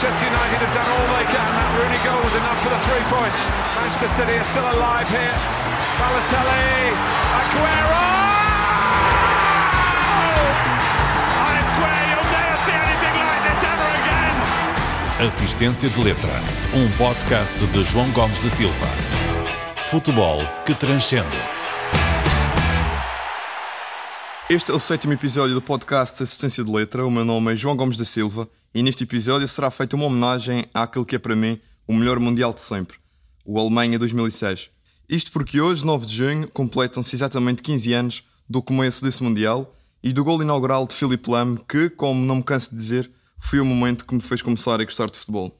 Manchester United have done all they can. That Rooney goal was enough for the three points. Manchester City are still alive here. Balotelli, Aguero! I swear you'll never see anything like this ever again. Assistência de Letra, um podcast de João Gomes da Silva. Futebol que transcende. Este é o sétimo episódio do podcast Assistência de Letra. O meu nome é João Gomes da Silva e neste episódio será feita uma homenagem àquele que é para mim o melhor Mundial de sempre, o Alemanha 2006. Isto porque hoje, 9 de junho, completam-se exatamente 15 anos do começo desse Mundial e do gol inaugural de Philip Lahm, que, como não me canso de dizer, foi o momento que me fez começar a gostar de futebol.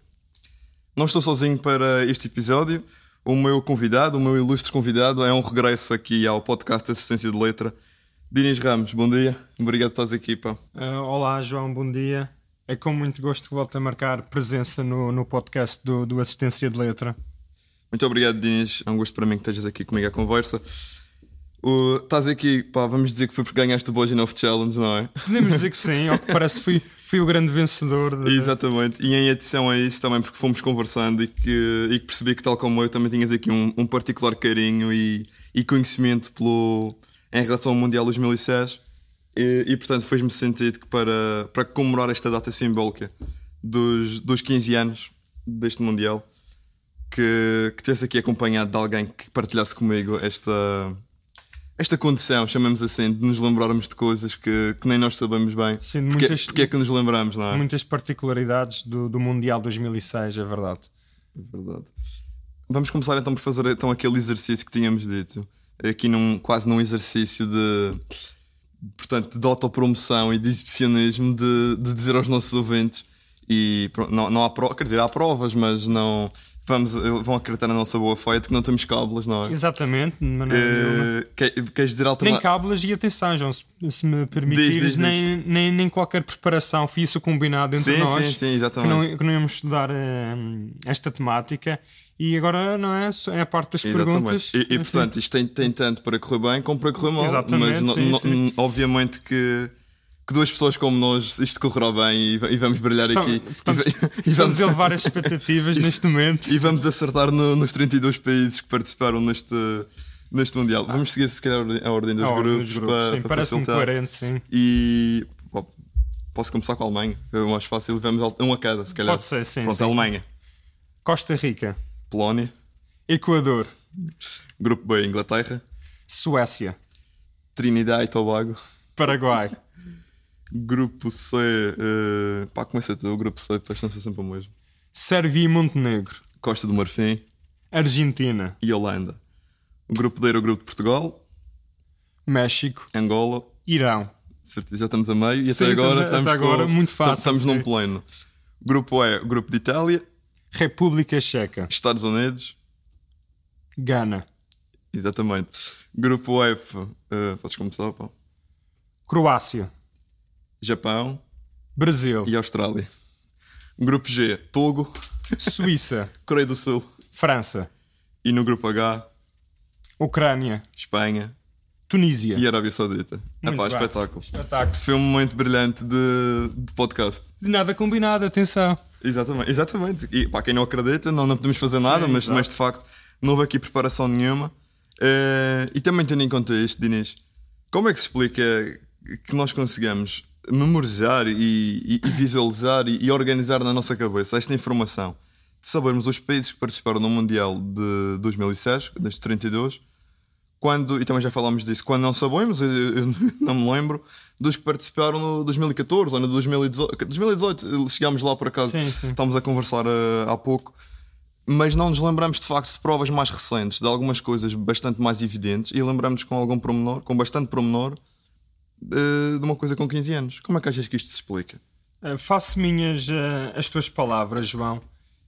Não estou sozinho para este episódio. O meu convidado, o meu ilustre convidado, é um regresso aqui ao podcast Assistência de Letra. Dinis Ramos, bom dia. Obrigado por estás aqui, pá. Uh, olá, João, bom dia. É com muito gosto que volto a marcar presença no, no podcast do, do Assistência de Letra. Muito obrigado, Dinis. É um gosto para mim que estejas aqui comigo à conversa. O, estás aqui, pá, vamos dizer que foi porque ganhaste o Bojanov Challenge, não é? Podemos dizer que sim, ao que parece fui, fui o grande vencedor. De... Exatamente, e em adição a isso também porque fomos conversando e que, e que percebi que, tal como eu, também tinhas aqui um, um particular carinho e, e conhecimento pelo, em relação ao Mundial 2006 e, e portanto fez-me sentido que para, para comemorar esta data simbólica dos, dos 15 anos deste Mundial que, que tivesse aqui acompanhado de alguém que partilhasse comigo esta, esta condição, chamamos assim, de nos lembrarmos de coisas que, que nem nós sabemos bem. Sim, porque, muitas- porque é que nos lembramos, não é? Muitas particularidades do, do Mundial 2006, é verdade. É verdade. Vamos começar então por fazer então aquele exercício que tínhamos dito. Aqui num, quase num exercício de portanto, de autopromoção e de exibicionismo de, de dizer aos nossos ouvintes. E pronto, não, não há provas, quer dizer, há provas, mas não vamos, vão acreditar na nossa boa fé de que não temos cábulas, não é? Exatamente, mas não- Eh, quer- queres dizer nem alternativa? cábulas e atenção, João, se, se me permitires, Diz, diz, diz. nem, Nem, nem qualquer preparação, foi isso combinado entre Sim, nós. sim, sim, que exatamente. não, que não íamos estudar eh, esta temática e agora não é, é a parte das perguntas. Exatamente. E, e, assim, portanto, isto tem, tem tanto para correr bem como para correr mal. Exatamente, Mas sim, sim. obviamente que, que duas pessoas como nós isto correrá bem e, e vamos brilhar estamos, aqui. estamos, e, e vamos, a elevar as expectativas neste momento. e vamos acertar no- nos 32 países que participaram neste, neste Mundial. Vamos seguir, se calhar, a ordem dos A ordem grupos, dos grupos, para, sim, para parece-me facilitar. coerente, sim. E posso começar com a Alemanha, é o mais fácil. Vamos um a cada, se calhar. Pode ser, sim, Pronto, sim. Alemanha, Costa Rica, Polónia, Equador, Grupo B, Inglaterra, Suécia, Trinidad e Tobago. Paraguai, Grupo C, eh, pá, começa tu, o grupo C, não ser sempre o mesmo. Sérvia e Montenegro, Costa do Marfim Argentina, e Holanda. O grupo D era o grupo de Portugal, México, Angola, Irão. certeza, já estamos a meio e Sim, até agora estamos- até agora, com- muito fácil, Estamos num sim. pleno. Grupo E, o grupo de Itália, República Checa, Estados Unidos, Gana, exatamente. Grupo F, eh, podes começar, pá. Croácia, Japão Brasil, e Austrália. Grupo G, Togo, Suíça, Coreia do Sul. França, E no grupo H, Ucrânia, Espanha Tunísia. e Arábia Saudita. É Muito pá, bem. espetáculo. Espetáculo. Foi um momento brilhante de, de podcast. De nada combinado, atenção. Exatamente, exatamente. E para quem não acredita, não, não podemos fazer nada, mas, exato. mas de facto não houve aqui preparação nenhuma. Eh, e também tendo em conta isto, Dinis, como é que se explica que nós consigamos memorizar e, e- e visualizar e, e organizar na nossa cabeça esta informação de sabermos os países que participaram no Mundial de 2006, deste 32, quando, e também já falámos disso, quando não sabemos, eu, eu não me lembro, dos que participaram no 2014 ou no 2018. 2018 chegámos lá por acaso, Sim, sim. estávamos a conversar eh, há pouco, mas não nos lembramos de facto de provas mais recentes, de algumas coisas bastante mais evidentes, e lembramos com algum promenor, com bastante promenor, eh, de uma coisa com 15 anos. Como é que achas que isto se explica? Uh, faço minhas uh, as tuas palavras, João.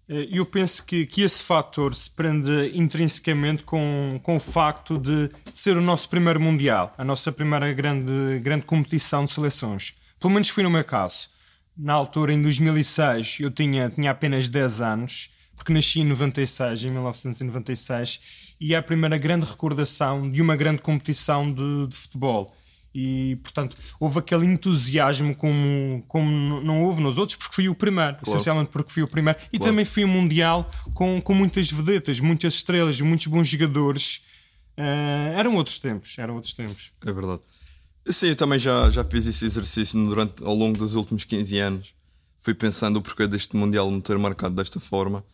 Eu penso que, que esse fator se prende intrinsecamente com, com o facto de, de ser o nosso primeiro Mundial, a nossa primeira grande, grande competição de seleções. Pelo menos foi no meu caso. Na altura, em 2006, eu tinha, tinha apenas 10 anos, porque nasci em 96, em 1996, e é a primeira grande recordação de uma grande competição de, de futebol. E, portanto, houve aquele entusiasmo como, como não houve nos outros, porque fui o primeiro, claro. essencialmente porque fui o primeiro. E claro. também fui um Mundial com, com muitas vedetas, muitas estrelas, muitos bons jogadores. Uh, eram outros tempos, eram outros tempos. É verdade. Sim, eu também já, já fiz esse exercício durante, ao longo dos últimos 15 anos. Fui pensando o porquê deste Mundial me ter marcado desta forma.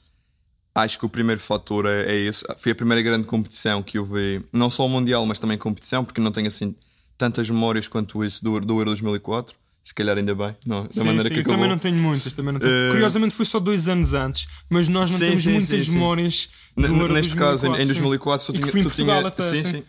Acho que o primeiro fator é, é esse. Foi a primeira grande competição que eu vi, não só o Mundial, mas também competição, porque não tenho assim tantas memórias quanto isso do, do Euro 2004. Se calhar ainda bem, não, da sim, maneira sim, que acabou. também não tenho muitas. Também não tenho. Uh... Curiosamente foi só dois anos antes, mas nós não sim, temos sim, muitas memórias. Neste 2004, caso, em, em 2004, só tinha, tu tinha, até, sim, sim.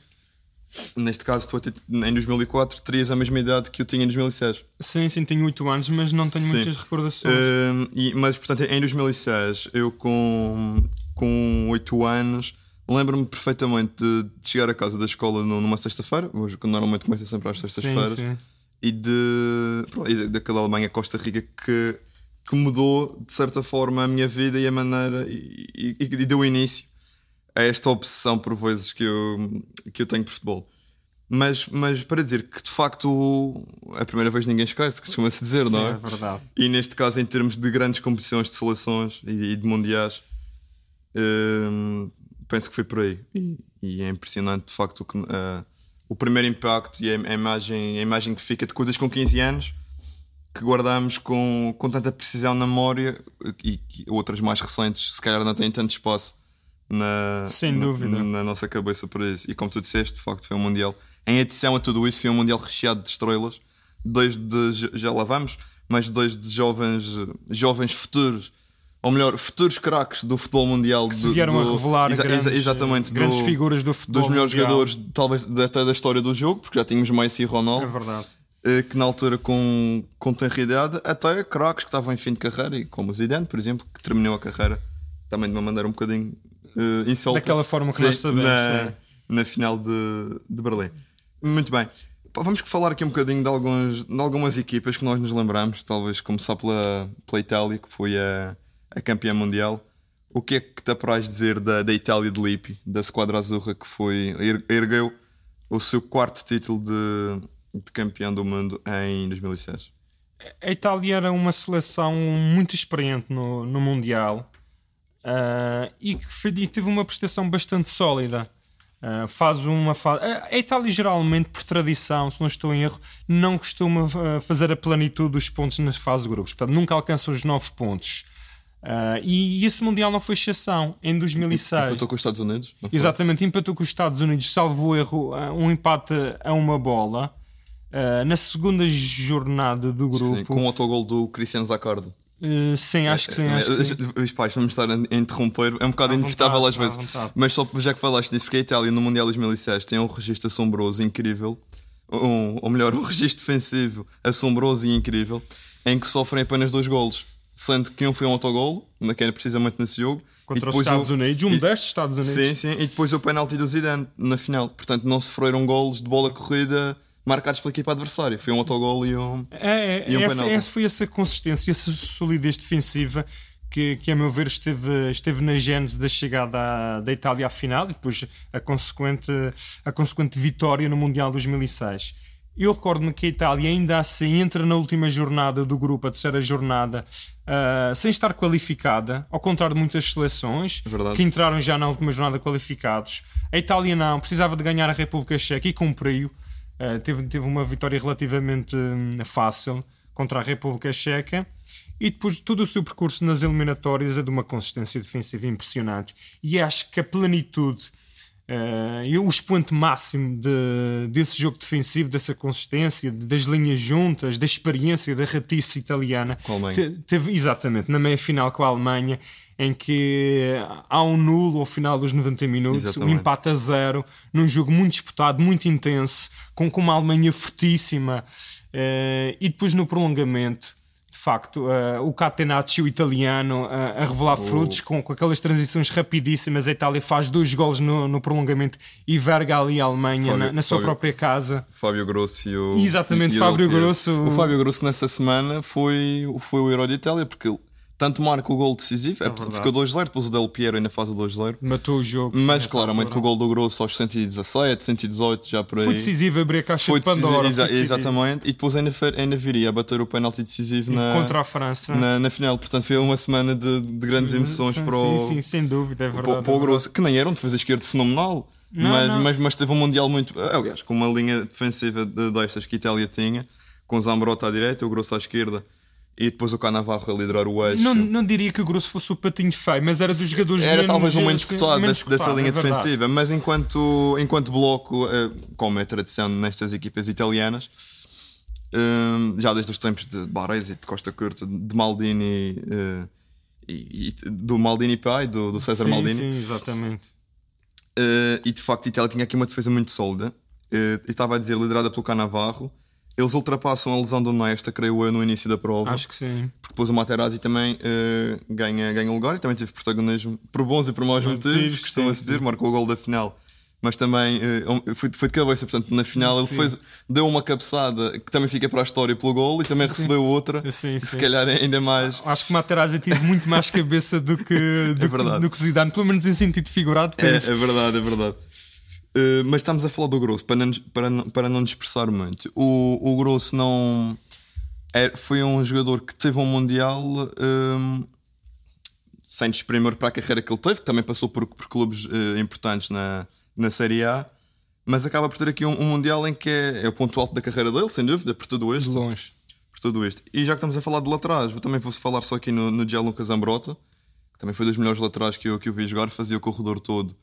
Neste caso, tu em 2004 terias a mesma idade que eu tinha em 2006. Sim, sim, tenho 8 anos, mas não tenho sim. muitas recordações. Uh, e, mas, portanto, em 2006, eu com, com 8 anos, lembro-me perfeitamente de, de, chegar a casa da escola numa sexta-feira, hoje normalmente começa sempre às sextas-feiras, e de e daquela Alemanha Costa Rica que, que mudou de certa forma a minha vida e a maneira e, e, e deu início a esta obsessão por vezes que eu, que eu tenho por futebol. Mas, mas para dizer que de facto a primeira vez ninguém esquece, costuma-se dizer, Sim, não é? É verdade. E neste caso, em termos de grandes competições de seleções e, e de mundiais, hum, penso que foi por aí. E, e é impressionante de facto que, uh, o primeiro impacto e a, a, imagem, a imagem que fica de coisas com 15 anos que guardamos com, com tanta precisão na memória e, e outras mais recentes, se calhar não têm tanto espaço na, Sem dúvida. Na, nossa cabeça para isso. E como tu disseste, de facto, foi um Mundial. Em adição a tudo isso, foi um Mundial recheado de estrelas. Dois de. Já lá vamos, mas dois de jovens, jovens futuros. Ou melhor, futuros craques do futebol mundial. Que se vieram do, a revelar exa, grandes, exatamente, grandes do, figuras do futebol Dos melhores mundial. jogadores, talvez até da história do jogo, porque já tínhamos Messi e Ronaldo. É verdade eh, que na altura com, com tenra idade, até craques que estavam em fim de carreira, e como o Zidane, por exemplo, que terminou a carreira também de uma maneira um bocadinho uh, insolta. Daquela forma que sim, nós sabemos. Na, na final de, de Berlim. Muito bem. Vamos falar aqui um bocadinho de, alguns, de algumas equipas que nós nos lembramos, talvez começar pela, pela Itália, que foi a, a campeã mundial. O que é que te apraz dizer da, da Itália de Lippi, da Squadra Azurra, que foi, ergueu o seu quarto título de, de campeão do mundo em 2006? A Itália era uma seleção muito experiente no, no Mundial uh, e que teve uma prestação bastante sólida. Uh, faz uma fase. A Itália, geralmente, por tradição, se não estou em erro, não costuma uh, fazer a plenitude dos pontos nas fases de grupos. Portanto, nunca alcança os 9 pontos. Uh, e, esse Mundial não foi exceção. Em 2006. Empatou com os Estados Unidos? Exatamente, empatou com os Estados Unidos, salvo erro, um empate a uma bola. na segunda jornada do grupo. Sim, com o autogol do Cristiano Zaccardo. Uh, sim, acho que sim. Acho que sim. Os pais vão me estar a interromper, é um bocado inevitável às vezes. Mas só já que falaste disso, porque a Itália no Mundial 2006 tem um registro assombroso, incrível, um, ou melhor, um registro defensivo assombroso e incrível, em que sofrem apenas dois golos. Sendo que um foi um autogol, naquele precisamente nesse jogo. Contra os Estados o, Unidos, um destes Estados Unidos. Sim, sim, e depois o penalti do Zidane na final. Portanto, não sofreram golos de bola corrida marcados pela equipa adversária. Foi um autogol e um, é, é, e um essa, essa, foi essa consistência, essa solidez defensiva que, que a meu ver esteve, esteve na gênese da chegada da Itália à final e depois a consequente, a consequente vitória no Mundial 2006. Eu recordo-me que a Itália ainda assim entra na última jornada do grupo, a terceira jornada, uh, sem estar qualificada, ao contrário de muitas seleções é que entraram já na última jornada qualificados. A Itália não, precisava de ganhar a República Checa e cumpriu. Uh, teve, teve uma vitória relativamente hum, fácil contra a República Checa e depois todo o seu percurso nas eliminatórias é de uma consistência defensiva impressionante. E acho que a plenitude uh, e o expoente máximo de, desse jogo defensivo, dessa consistência, das linhas juntas, da experiência da ratice italiana, teve exatamente na meia final com a Alemanha em que há um nulo ao final dos 90 minutos, Exatamente. um empate a zero, num jogo muito disputado, muito intenso, com, com uma Alemanha fortíssima, uh, e depois no prolongamento. Facto, uh, o Catenaccio italiano uh, a revelar oh. frutos com, com aquelas transições rapidíssimas. A Itália faz dois gols no, no prolongamento e verga ali a Alemanha Fábio, na, na, sua Fábio, própria casa. Fábio Grosso e o. Exatamente, e, Fábio Grosso. O Fábio Grosso nessa semana foi, foi o herói de Itália porque tanto marca o gol decisivo, é, verdade. ficou 2-0, depois o Del Piero ainda faz o 2-0. Matou o jogo. Mas claramente com o gol do Grosso aos 117, 118, já por aí. Foi decisivo abrir a caixa Foi de Pandora. decisivo, exa- foi decisivo. exatamente. E depois ainda, ainda viria a bater o penalti decisivo na, Contra a França. na, na final. Portanto, foi uma semana de, de grandes emoções sim, para o, sim, sim, sem dúvida, é para, verdade. para o é Grosso, que nem era um defesa esquerdo fenomenal, Não, mas, não. Mas, mas teve um Mundial muito. Aliás, com uma linha defensiva de, destas que a Itália tinha, com o Zambrota à direita, o Grosso à esquerda e depois o Canavarro a liderar o eixo. Não, não diria que o Grosso fosse o patinho feio, mas era dos jogadores Era talvez o menos cotado dessa cotado, linha é defensiva, mas enquanto, enquanto bloco, eh, como é tradição nestas equipas italianas, eh, já desde os tempos de Baresi, de Costa Curta, de Maldini eh, e, e do Maldini pai, do, do César Sim, Maldini, sim, exatamente. e de facto a Itália tinha aqui uma defesa muito sólida. Estava a dizer, liderada pelo Canavarro. Eles ultrapassam a lesão do Nesta, creio eu, no início da prova. Acho que sim. Porque depois o Materazzi também eh, ganha, ganha lugar e também teve protagonismo por bons e por maus motivos, Motivos, costuma-se sim, dizer, marcou o gol da final. Mas também eh, foi, foi de cabeça, portanto, na final ele Sim. fez, deu uma cabeçada que também fica para a história pelo gol e também recebeu outra, Sim, que se sim. calhar é ainda mais. Acho que o Materazzi teve muito mais cabeça do que, do, verdade. que, do que Zidane, pelo menos em sentido figurado. É, é verdade, é verdade. Eh, mas estamos a falar do Grosso, para não, para não, para não dispersar muito. O, o Grosso não. é- foi um jogador que teve um Mundial ehm, sem desprimor para a carreira que ele teve, que também passou por, por clubes eh, importantes na, na Série A, mas acaba por ter aqui um, um Mundial em que é, é o ponto alto da carreira dele, sem dúvida, por tudo de isto. longe. Por tudo isto. E já que estamos a falar de laterais, vou também vou falar só aqui no, no Gianluca Zambrota, que também foi dos melhores laterais que eu, que eu vi jogar, fazia o corredor todo,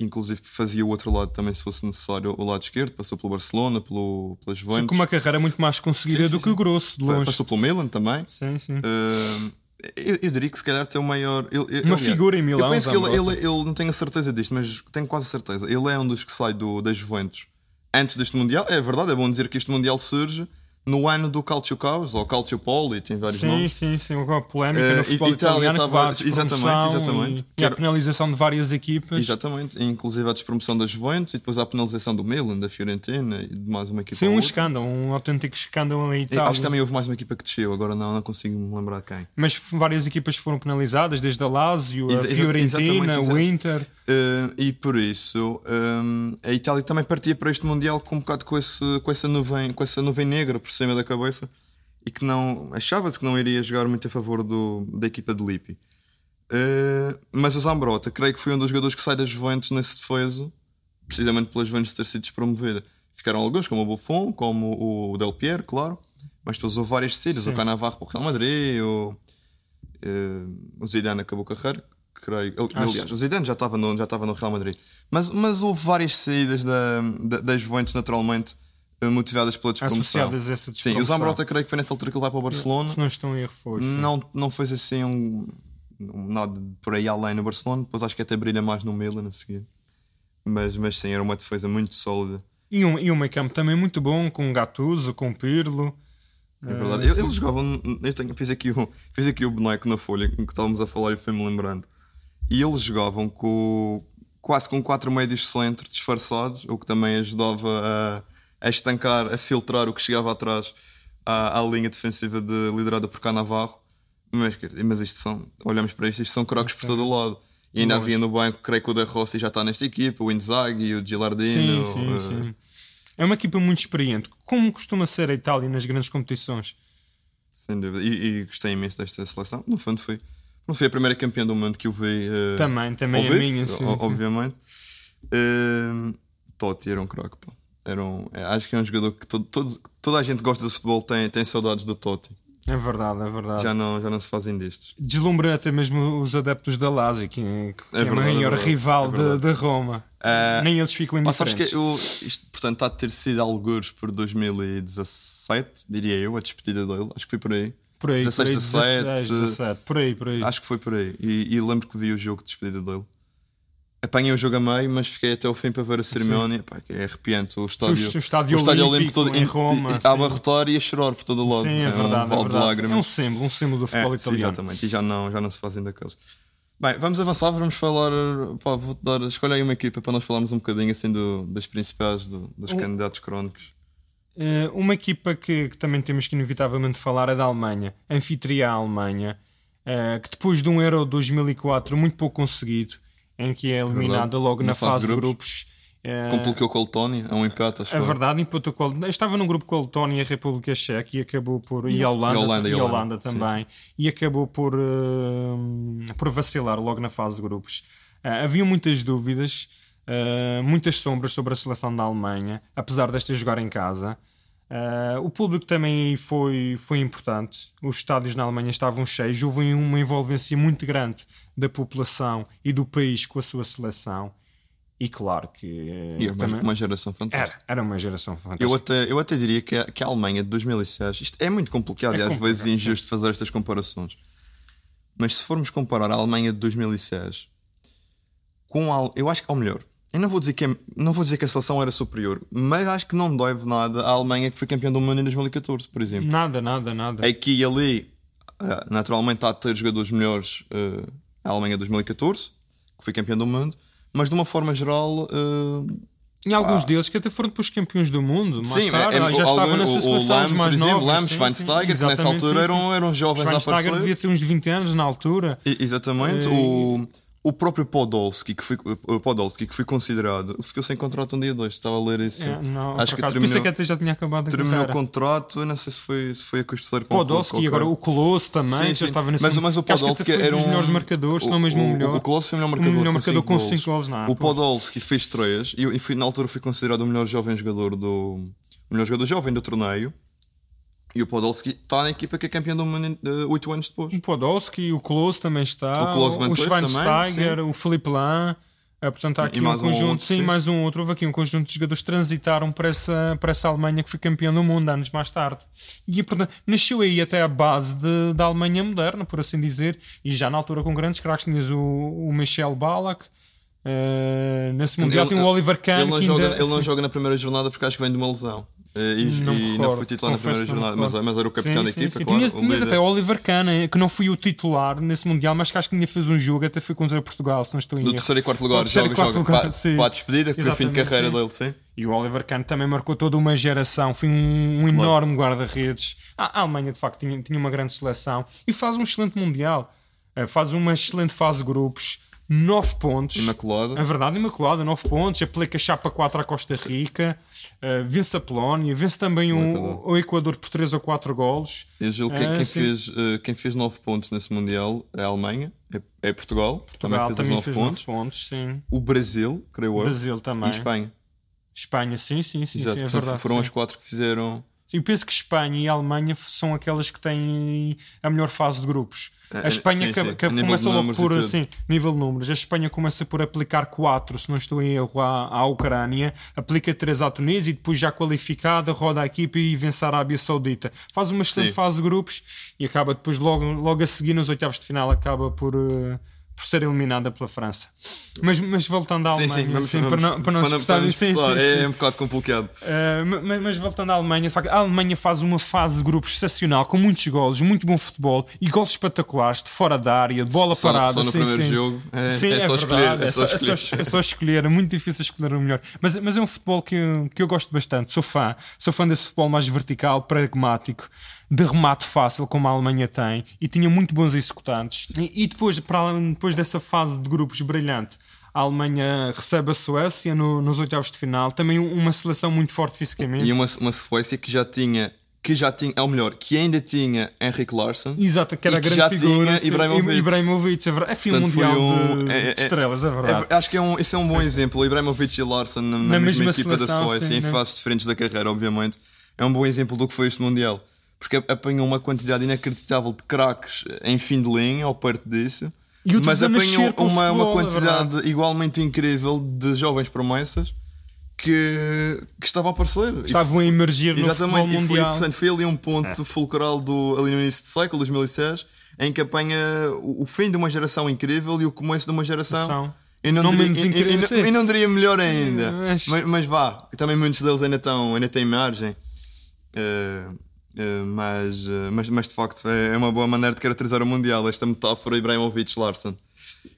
inclusive fazia o outro lado também, se fosse necessário, o lado esquerdo, passou pelo Barcelona, pelo, pela Só Juventus, com uma carreira muito mais conseguida Sim, sim, do que o. Grosso, de longe. passou pelo Milan também. Sim, sim. Uh, eu, eu diria que se calhar tem o maior. ele- ele- Uma aliás, figura em Milão, Eu penso que ele, ele, ele não tenho a certeza disto, mas tenho quase certeza. Ele é um dos que sai do, da Juventus antes deste Mundial. É verdade, é bom dizer que este Mundial surge no ano do Calcio Caos ou Calcio Poli, tem vários Sim, nomes. sim, sim, uma polémica Eh, no futebol Itália italiano despromoção exatamente, exatamente. E, Que e a penalização de várias equipas. Exatamente, e inclusive a despromoção da Juventus e depois a penalização do Milan, da Fiorentina e de mais uma equipa. Sim, um outra. escândalo, um autêntico escândalo em E Itália. Acho que também houve mais uma equipa que desceu, agora não, não consigo me lembrar quem. Mas várias equipas foram penalizadas, desde a Lazio, a exa- Fiorentina, o. Inter. Uh, e por isso um, a Itália também partia para este Mundial com um bocado com, esse, com, essa nuvem, com essa nuvem negra por cima da cabeça e que não achava-se que não iria jogar muito a favor do, da equipa de Lippi. Uh, mas o Zambrota, creio que foi um dos jogadores que sai das Juventus nesse defeso, precisamente pelas Juventus ter sido despromovida. Ficaram alguns, como o Buffon, como o Del Piero, claro, mas depois houve várias saídas, o Canavarro para o Real Madrid, o, uh, o Zidane acabou a carreira, creio. Aliás, o Zidane já estava no, já estava no Real Madrid. Mas, mas houve várias saídas da, da, das Juventus, naturalmente, eh, motivadas pela despromoção. Associadas a essa Sim, o despromoção. Zambrota creio que foi nessa altura que ele vai para o Barcelona. Se não estão em erro, foi. foi. Não, não fez assim um, um- nada por aí além no Barcelona. Depois acho que até brilha mais no Milan a seguir. Mas, mas sim, era uma defesa muito sólida. E um, e um meio campo também muito bom, com Gattuso, com Pirlo. É verdade. Eles, eles jogavam. Eu tenho- fiz, aqui o, fiz aqui o boneco na folha que estávamos a falar e foi-me lembrando. E eles jogavam com quase com quatro médios de centro disfarçados, o que também ajudava a, a estancar, a filtrar o que chegava atrás à, à linha defensiva de, liderada por Canavarro. Mas, mas isto são, olhamos para isto, isto são crocos por todo o lado. E ainda havia no banco, creio que o Da Rossi já está nesta equipa, o Inzaghi, o Gilardino. Sim, sim, eh, sim. É uma equipa muito experiente, como costuma ser a Itália nas grandes competições. Sem dúvida. E, e gostei imenso desta seleção. No fundo, foi, não foi a primeira campeã do mundo que eu vi. eh, Também, também a vivo, minha, sim, o- sim. Obviamente. Eh, Totti era um craque. pá. Era um, é, acho que é um jogador que todo, todo- toda a gente que gosta de futebol tem, tem saudades do Totti. É verdade, é verdade. Já não, já não se fazem destes. Deslumbra até mesmo os adeptos da Lazio, que, é- que é, verdade, o maior é rival é de Roma. Eh, Nem eles ficam sabes indiferentes. que eu, isto, portanto, está a ter sido algures por 2017, diria eu, a despedida dele. Acho que foi por aí. Por aí, 16, por aí, 17, 16, 17, por aí, por aí. Acho que foi por aí. E, e lembro que vi o jogo de despedida dele. Apanhei o jogo a meio, mas fiquei até ao fim para ver a cerimónia. Pá, que é arrepiante. O estádio, o estádio olímpico em em- Roma, a sim. abarrotar e a chorar por todo o lado. Sim, é um verdade, é vale de verdade. É um símbolo, um símbolo do É, futebol sim, italiano. exatamente. E já não, já não se fazem daqueles. Bem, vamos avançar, vamos falar. Pá, vou-te dar. Escolha aí uma equipa para nós falarmos um bocadinho assim do, das principais, do- dos Um- candidatos crónicos. Eh, uma equipa que, que também temos que inevitavelmente falar é da Alemanha, anfitriã Alemanha. uh, que depois de um Euro 2004 muito pouco conseguido, em que é eliminada Verdade. logo na, Na fase, fase de grupos. Complicou com a Letónia, é um empate, acho a eu. verdade, empatou com a- estava num grupo com a Letónia e a República Checa e acabou por. E a Holanda, E a Holanda, e e a Holanda também. E acabou por, uh, por vacilar logo na fase de grupos. Uh, havia muitas dúvidas, uh, muitas sombras sobre a seleção da Alemanha, apesar desta jogar em casa. O público também foi, foi importante. Os estádios na Alemanha estavam cheios. Houve uma envolvência muito grande da população e do país com a sua seleção. E claro que. uh, E é uma, também- uma geração fantástica. era, era uma geração fantástica. Eu até, eu até diria que a, que a Alemanha de 2006, isto é muito complicado É e às complicado, vezes injusto fazer estas comparações. Mas se formos comparar a Alemanha de 2006 com a, eu acho que ao melhor. Eu não vou dizer que é- não vou dizer que a seleção era superior, mas acho que não deve nada à Alemanha que foi campeã do mundo em 2014, por exemplo. Nada, nada, nada. Aqui e ali, eh, naturalmente, está a ter jogadores melhores eh, a Alemanha de 2014, que foi campeã do mundo, mas de uma forma geral, eh, E alguns deles que até foram depois campeões do mundo. Mais Sim, tarde, é- já é- estavam algum- nessa o- o seleção, Lahm, os por mais exemplo. Lahm, sim, Schweinsteiger, que nessa altura sim, eram- sim. eram jovens a Schweinsteiger aparecer. devia ter uns 20 anos na altura. E- Exatamente. E- O, o próprio Podolski, que foi, o Podolski, que foi considerado, ficou sem contrato um dia 2. Estava a ler isso. É, não, Acho que acaso, terminou, pensei que até já tinha acabado terminou o contrato. Eu não sei se foi, se foi a custo terceiro Podolski e agora o Klose também, Sim, já sim. estava nesse mas, mas o Podolski era dos um melhores marcadores, se não mesmo o melhor. O Klose foi o melhor O marcador, melhor com marcador cinco com golos. cinco golos, não é? O Podolski fez 3 e, e na altura foi considerado o melhor jovem jogador do o melhor jogador jovem do torneio. E o Podolski está na equipa que é campeão do mundo 8 anos depois. O Podolski, o Klose também está, O Klose o, também, Schweinsteiger, o Felipe Lahm. eh, portanto, há aqui um mais um conjunto, outro, sim, sim. mais um outro. Houve aqui um conjunto de jogadores que transitaram para essa, para essa Alemanha que foi campeão do mundo anos mais tarde. E, portanto, nasceu aí até a base de- da Alemanha moderna, por assim dizer, e já na altura com grandes craques. Tinhas o, o Michel Ballack, eh, nesse Mundial tinha o Oliver Kahn. Ele não, que joga, ainda- ele não sim. joga na primeira jornada porque acho que vem de uma lesão. Eh, E, Não e não foi titular na primeira jornada, mas, mas era o capitão Sim, da sim, equipa, sim. claro. Tinhas, tinhas até o Oliver Kahn, eh, que não foi o titular nesse Mundial, mas que acho que ainda fez um jogo, até foi contra Portugal, se não estou em Do erro. terceiro e quarto lugar, joga, quarto joga lugar, para, sim. para a despedida, que foi o fim de carreira sim. dele, sim. E o Oliver Kahn também marcou toda uma geração, foi um, um enorme guarda-redes. A a Alemanha, de facto, tinha, tinha uma grande seleção e faz um excelente Mundial. Eh, Faz uma excelente fase de grupos, 9 pontos. Imaculada. A verdade, imaculada, 9 pontos. Aplica chapa 4 à Costa Rica, eh, vence a Polónia, vence também o, Imaculado. o Equador por 3 ou 4 golos. E Gil, quem, Ah, quem sim. fez, eh, quem fez 9 pontos nesse Mundial é a Alemanha, é, é Portugal, Portugal também fez os 9 fez pontos. 9 pontos, sim. O Brasil, creio eu. Brasil também. E Espanha. Espanha, sim, sim, sim, Exato. sim é Portanto, verdade. foram sim. as quatro que fizeram. Sim, eu penso que Espanha e Alemanha são aquelas que têm a melhor fase de grupos. É, A Espanha sim, que- sim. que começa logo por assim, nível de números. A Espanha começa por aplicar 4, se não estou em erro, à, à Ucrânia, aplica 3 à Tunísia e depois já qualificada, roda a equipa e vence a Arábia Saudita. Faz uma excelente Sim. fase de grupos e acaba depois logo, logo a seguir nos oitavos de final acaba por, eh, por ser eliminada pela França. Mas, mas voltando à Sim, Alemanha, sim, vamos, sim, vamos- para não, para não para não sim, sim, é, sim. um bocado complicado. Uh, ma- mas, voltando à Alemanha, de facto, a Alemanha faz uma fase de grupos excepcional, com muitos golos, muito bom futebol e golos espetaculares de fora da área, de bola Só- parada. só no sim, primeiro sim. jogo, é- sim, é só escolher, verdade, é só é só, escolher. é só escolher, é muito difícil escolher o melhor. Mas, mas é um futebol que, eu- que eu gosto bastante, sou fã, sou fã desse futebol mais vertical, pragmático. De remate fácil, como a Alemanha tem, e tinha muito bons executantes. E, e depois, para, depois dessa fase de grupos brilhante, a Alemanha recebe a Suécia no- nos oitavos de final. Também um- uma seleção muito forte fisicamente. E uma, uma Suécia que já tinha, que já tinha, é o melhor, que ainda tinha Henrik Larsson. Exato, que era E que grande já figura. tinha sim. Ibrahimovic. Ibrahimovic, é verdade. É filme Portanto, mundial um- de, é- é- de estrelas, é verdade. É, acho que é um, esse é um bom exemplo. O Ibrahimovic e Larsson na, na Na mesma, mesma equipa da seleção, Suécia, sim, em né? fases diferentes da carreira, obviamente. É um bom exemplo do que foi este Mundial. Porque apanhou uma quantidade inacreditável de craques em fim de linha, ou perto disso. E Mas apanhou uma, uma futebol, é quantidade igualmente incrível de jovens promessas que, que estavam a aparecer. E Estavam a emergir no futebol Exatamente, e foi, mundial. portanto, foi ali um ponto É. fulcral do, ali no início do século, 2006, em que apanha o, o fim de uma geração incrível e o começo de uma geração. Geração. E não, Não diria, menos e- e- e não- e não diria melhor ainda. Mas- Mas, mas vá, também muitos deles ainda, estão, ainda têm margem. Eh, eh, mas, eh, mas, mas de facto é é uma boa maneira de caracterizar o Mundial, esta metáfora Ibrahimovic Larsson.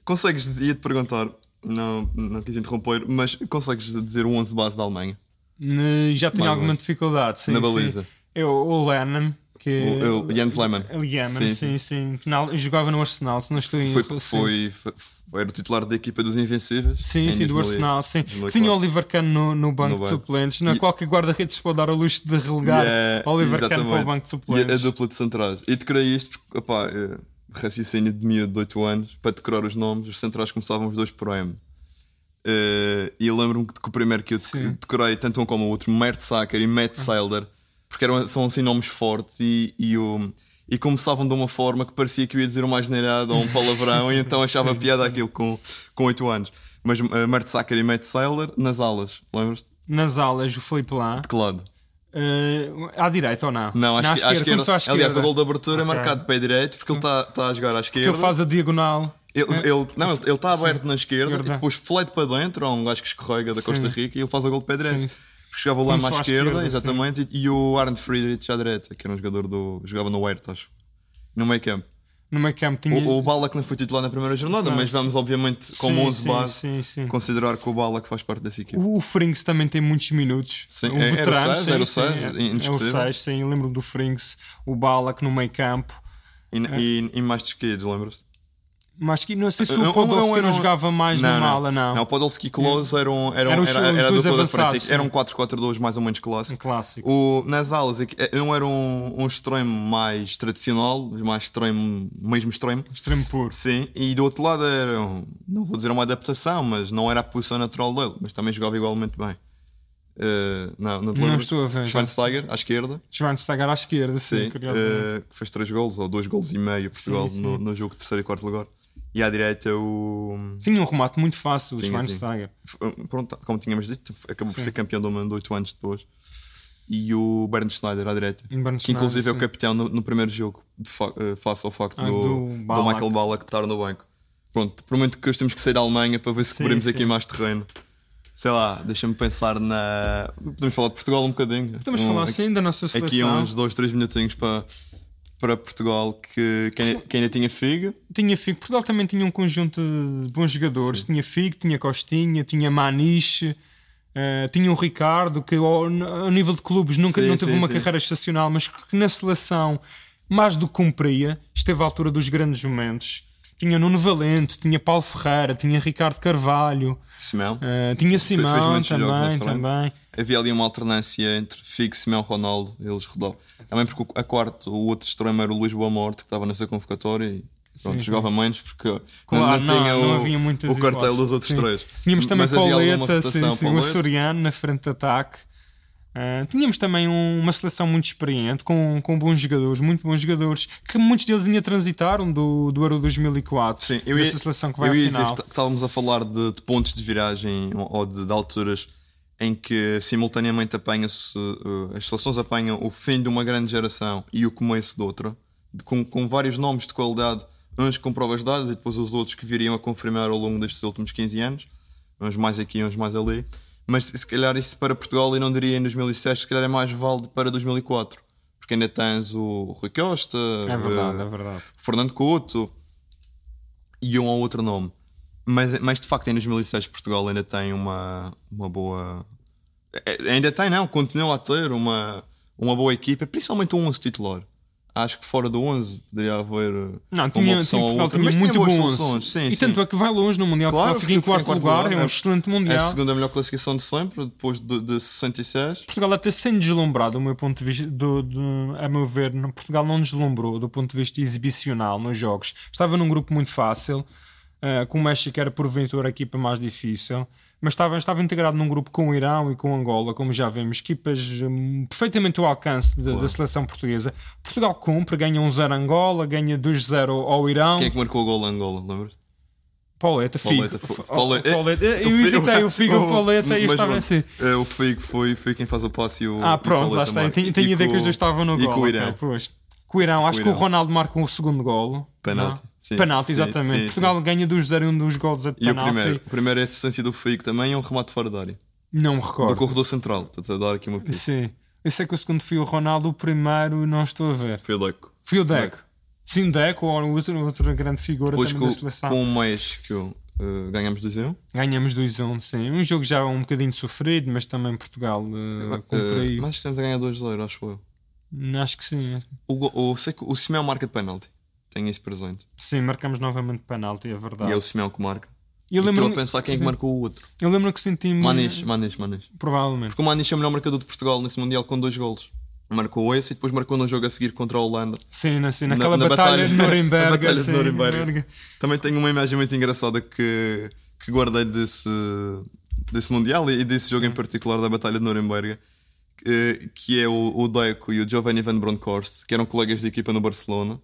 Consegues, ia-te perguntar, não, não quis interromper, mas consegues dizer o 11 base da Alemanha? Ne- Já tenho alguma dificuldade. Sim, Na sim. baliza. Eu, o Lennon, Que O, o Jens Lehmann. o Yemen, sim, sim. que na- jogava no Arsenal, se não estou em Foi, sim. foi, foi, era o titular da equipa dos Invencíveis. Sim, sim, do 2000 Arsenal, sim. 2004. Tinha o Oliver Kahn no, no banco No de banco. suplentes. É E- qualquer guarda-redes pode dar o luxo de relegar Yeah, Oliver Kahn para o exatamente. banco de E a suplentes. dupla de centrais. E decorei isto porque, opá, eh, raciocínio de miúdo de 8 anos, para decorar os nomes, os centrais começavam os dois por M. Eh, e eu lembro-me que, que o primeiro que eu dec- Sim. decorei, tanto um como o outro, Mertzacker e Matt Sailder, porque eram, são assim nomes fortes e, e, o, e começavam de uma forma que parecia que eu ia dizer uma asneirada ou um palavrão, e então achava piada aquilo com, com 8 anos. Mas uh, Mertzacker e Matt Sailder nas alas, lembras-te? Nas alas, o Felipe lá. De que lado? Eh, à direita ou não? Não, acho Na que, esquerda, acho que à esquerda. Aliás, o gol de abertura Ok. é marcado de pé direito porque ele está tá a jogar à Que esquerda. ele faz a diagonal. Ele, ele- não, ele está aberto na esquerda esquerda. e depois flete para dentro. Há um gajo que escorrega da Sim. Costa Rica e ele faz o gol de pé direito. Sim. Porque jogava o Lama à Começou à esquerda, esquerda, exatamente, e, e o Arne Friedrich à direita, que era um jogador do. jogava no Huerta, acho. No meio campo. No meio campo tinha. O, o Bala que não foi titular na primeira jornada, mas vamos, obviamente, com Sim, 11 sim, base, sim, sim. considerar que o Bala que faz parte dessa equipe. O, o Frings também tem muitos minutos. Sim, o é- era o veterano, Sais, sim, era o sim, Sais, é- É o indiscutível. Sais, sim. Eu lembro do Frings, o Balak no meio campo. E, e, e mais de esquerda, lembras-te? Mas que não sei se o Podolski um- não um- jogava mais na mala, não. Não, o Podolski e Klose eram, eram, Eram os- era, os era a dois avançados. Era um 4-4-2 mais ou menos Um clássico. clássico. O, nas alas, é um era um, um extremo mais tradicional, mais extremo, mesmo extremo. Extremo puro. Sim, e do outro lado era, não vou dizer uma adaptação, mas não era a posição natural dele, mas também jogava igualmente bem. Uh, não, não, Não estou a ver. Schweinsteiger, à esquerda, Schweinsteiger à esquerda, sim, sim, uh, que fez 3 gols, ou 2 gols e meio Portugal Sim, No, sim. no jogo de terceiro e quarto lugar. E à direita o. Tinha um remate muito fácil, o Tinha, Schweinsteiger. F- Pronto, como tínhamos dito, acabou por Sim. ser campeão do mundo 8 anos depois. E o Bernd Schneider à direita, Bernd que inclusive Schneider, é o sim. capitão no, no primeiro jogo, eh, face ao facto Ah, do, do do. Michael Ballack estar no banco. Pronto, prometo que hoje temos que sair da Alemanha para ver se Sim, cobrimos sim. aqui mais terreno. Sei lá, deixa-me pensar na. Podemos falar de Portugal um bocadinho. Podemos Um- falar aqui- assim da nossa Aqui seleção. uns 2, 3 minutinhos para, para Portugal que, que, ainda, que ainda tinha Figo. Tinha Figo. Portugal também tinha um conjunto de bons jogadores. Tinha Figo, tinha Costinha, tinha Maniche, eh, tinha o Ricardo, que ao, ao nível de clubes nunca Sim, não teve sim, uma sim. carreira excepcional, mas que na seleção, mais do que cumpria, esteve à altura dos grandes momentos. Tinha Nuno Valente, tinha Paulo Ferreira, tinha Ricardo Carvalho, Simão. eh, tinha Simão também, também. Havia ali uma alternância entre Figo, Simão Ronaldo, eles rodavam. Também porque o- a quarto, o outro extremo era o Luís Boa Morte, que estava nessa convocatória e pronto, Sim, jogava menos porque não- Claro, não, tinha não, o, não muitas o cartel dos outros Sim. três. Tínhamos também Mas Pauleta, sim, sim, o Pauleta. Açoriano na frente de ataque. Ah, tínhamos também um- uma seleção muito experiente, com, com bons jogadores, muito bons jogadores, que muitos deles ainda transitaram do, do Euro 2004. Sim, eu ia, seleção que vai eu ia dizer que estávamos a falar de, de pontos de viragem ou de, de alturas em que simultaneamente apanha-se, eh, as seleções apanham o fim de uma grande geração e o começo de outra, com, com vários nomes de qualidade, uns com provas dadas e depois os outros que viriam a confirmar ao longo destes últimos 15 anos, uns mais aqui, uns mais ali. Mas se calhar isso para Portugal, eu não diria em 2006, se calhar é mais válido para 2004, porque ainda tens o Rui Costa, É verdade, eh, é verdade. Fernando Couto e um ou outro nome. Mas, mas de facto em 2006 Portugal ainda tem uma, uma boa. é, Ainda tem, não, continua a ter uma, uma boa equipa, principalmente o 11 titular. Acho que fora do 11 poderia haver. uh, Não, tinha, sim, ou outra, tinha mas muito boas bom soluções, 11. Sim, E sim. tanto é que vai longe no Mundial. Claro, fica em quarto, lugar, é um É- excelente É a Mundial. segunda melhor classificação de sempre, depois de, de 66. Portugal até sem deslumbrado, do meu ponto de vista, do, do- a meu ver, Portugal não deslumbrou do ponto de vista exibicional nos jogos. Estava num grupo muito fácil, eh, com o México era porventura a equipa mais difícil, mas estava, estava integrado num grupo com o Irão e com Angola, como já vemos, equipas hum, perfeitamente ao alcance da- da seleção portuguesa. Portugal cumpre, ganha 1-0 Angola, ganha 2-0 ao Irão. Quem é que marcou o gol a Angola, lembras? Pauleta, Figo. Pauleta, Pauleta- Pauleta. Eu hesitei, o Figo, o Pauleta, e eu estava assim. eh, O Figo foi, foi quem faz o passe e o. Ah, e pronto, lá está. Tenho E ideia que os dois estavam no E gol. com o ok, Irão. Pois. Com o Irão, acho Com o que o. Ronaldo marca o segundo golo. Penalti. Não? Sim, penalti, sim, exatamente. sim, Portugal ganha 2-0 e um dos golos é de E o penalti. primeiro? O primeiro é a assistência do Figo também é um remate fora da área. Não me Do recordo. corredor central. Estou a dar aqui uma pista. Sim. Eu sei que o segundo foi o Ronaldo, o primeiro não estou a ver. Foi o Deco. Foi o Deco. Sim, Deco, ou outra, outra grande figura Depois também com, da seleção. com um mês que eu, eh, ganhamos 2-1. Ganhamos 2-1, sim. Um jogo já um bocadinho sofrido, mas também Portugal uh, Eh, cumpriu. mas estamos a ganhar 2-0, acho eu. Acho que sim. O, go- o, sei que o Simeão marca de penalti. Tenho isso presente. Sim, marcamos novamente penalti, é verdade. E é o Simeão que marca. Eu E lembro- estou a pensar quem é que marcou o outro. Eu lembro que senti-me. Maniche, Maniche, Maniche. Provavelmente. Porque o Maniche é o melhor marcador de Portugal nesse Mundial com dois golos. Marcou esse e depois marcou no jogo a seguir contra a Holanda. Sim, na, sim, Na- naquela na batalha, de Nuremberg. na batalha de sim, Nuremberg. Também tenho uma imagem muito engraçada que, que guardei desse, desse Mundial e desse jogo em particular da Batalha de Nuremberg, que, é o, o Deco e o Giovanni Van Bronckhorst, que eram colegas de equipa no Barcelona.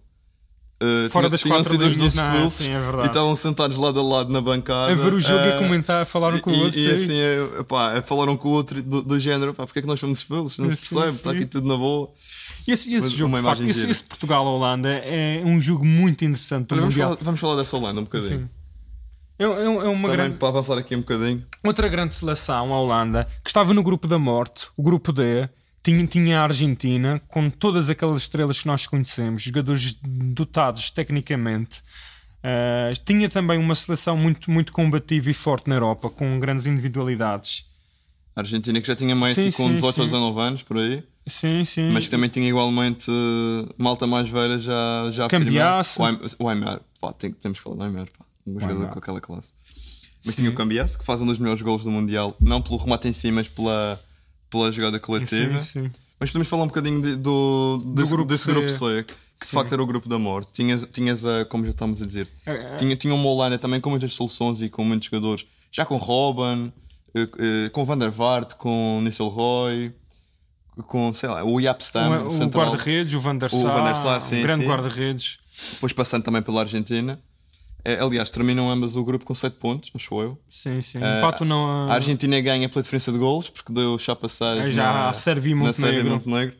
Uh, Fora tinha- das tinham quatro linhas, dois não, expulsos sim, é verdade. e estavam sentados lado a lado na bancada A ver o jogo e a uh, comentar, a falar um com o e- outro, E, sim. assim, é, pá, falaram com o outro do, do género, pá, porque é que nós somos expulsos? Não se Sim, percebe, está aqui tudo na boa. E esse, esse jogo, facto, esse, esse Portugal-Holanda é um jogo muito interessante do Olha, vamos, falar, vamos falar dessa Holanda um bocadinho. É, é- é uma Também grande, para avançar aqui um bocadinho. outra grande seleção, a Holanda, que estava no grupo da morte, o grupo D, tinha, tinha a Argentina, com todas aquelas estrelas que nós conhecemos, jogadores dotados tecnicamente. Uh, tinha também uma seleção muito, muito combativa e forte na Europa, com grandes individualidades. A Argentina que já tinha Messi Sim, com sim, 18 ou sim. 19 anos, por aí. Sim, sim. Mas que também tinha igualmente eh, malta mais velha já, já Aim- O Aymar, pá, tem, temos que falar do Aymar, pá. Um jogador com aquela classe. Mas tinha o Cambiasso, que faz um dos melhores golos do Mundial, não pelo remate em si, mas pela, pela jogada coletiva. Sim, sim. Mas podemos falar um bocadinho de- do, desse, grupo desse grupo C, que de facto era o grupo da morte. Tinhas, tinhas a, como já estávamos a dizer, É, é. tinha, tinha uma Holanda também com muitas soluções e com muitos jogadores, já com Robben, eh, eh, com Van der Vaart, com Nistelrooy, com, sei lá, o Jaap Stam, O, o guarda-redes, o Van der O Sar, Van der Sar, um sim, grande sim. guarda-redes. depois passando também pela Argentina. Eh, aliás, terminam ambas o grupo com 7 pontos, acho eu. Sim, sim. Empatam não A Argentina ganha pela diferença de golos, porque deu chapa 6 É já na, a Sérvia e na e Montenegro. Montenegro.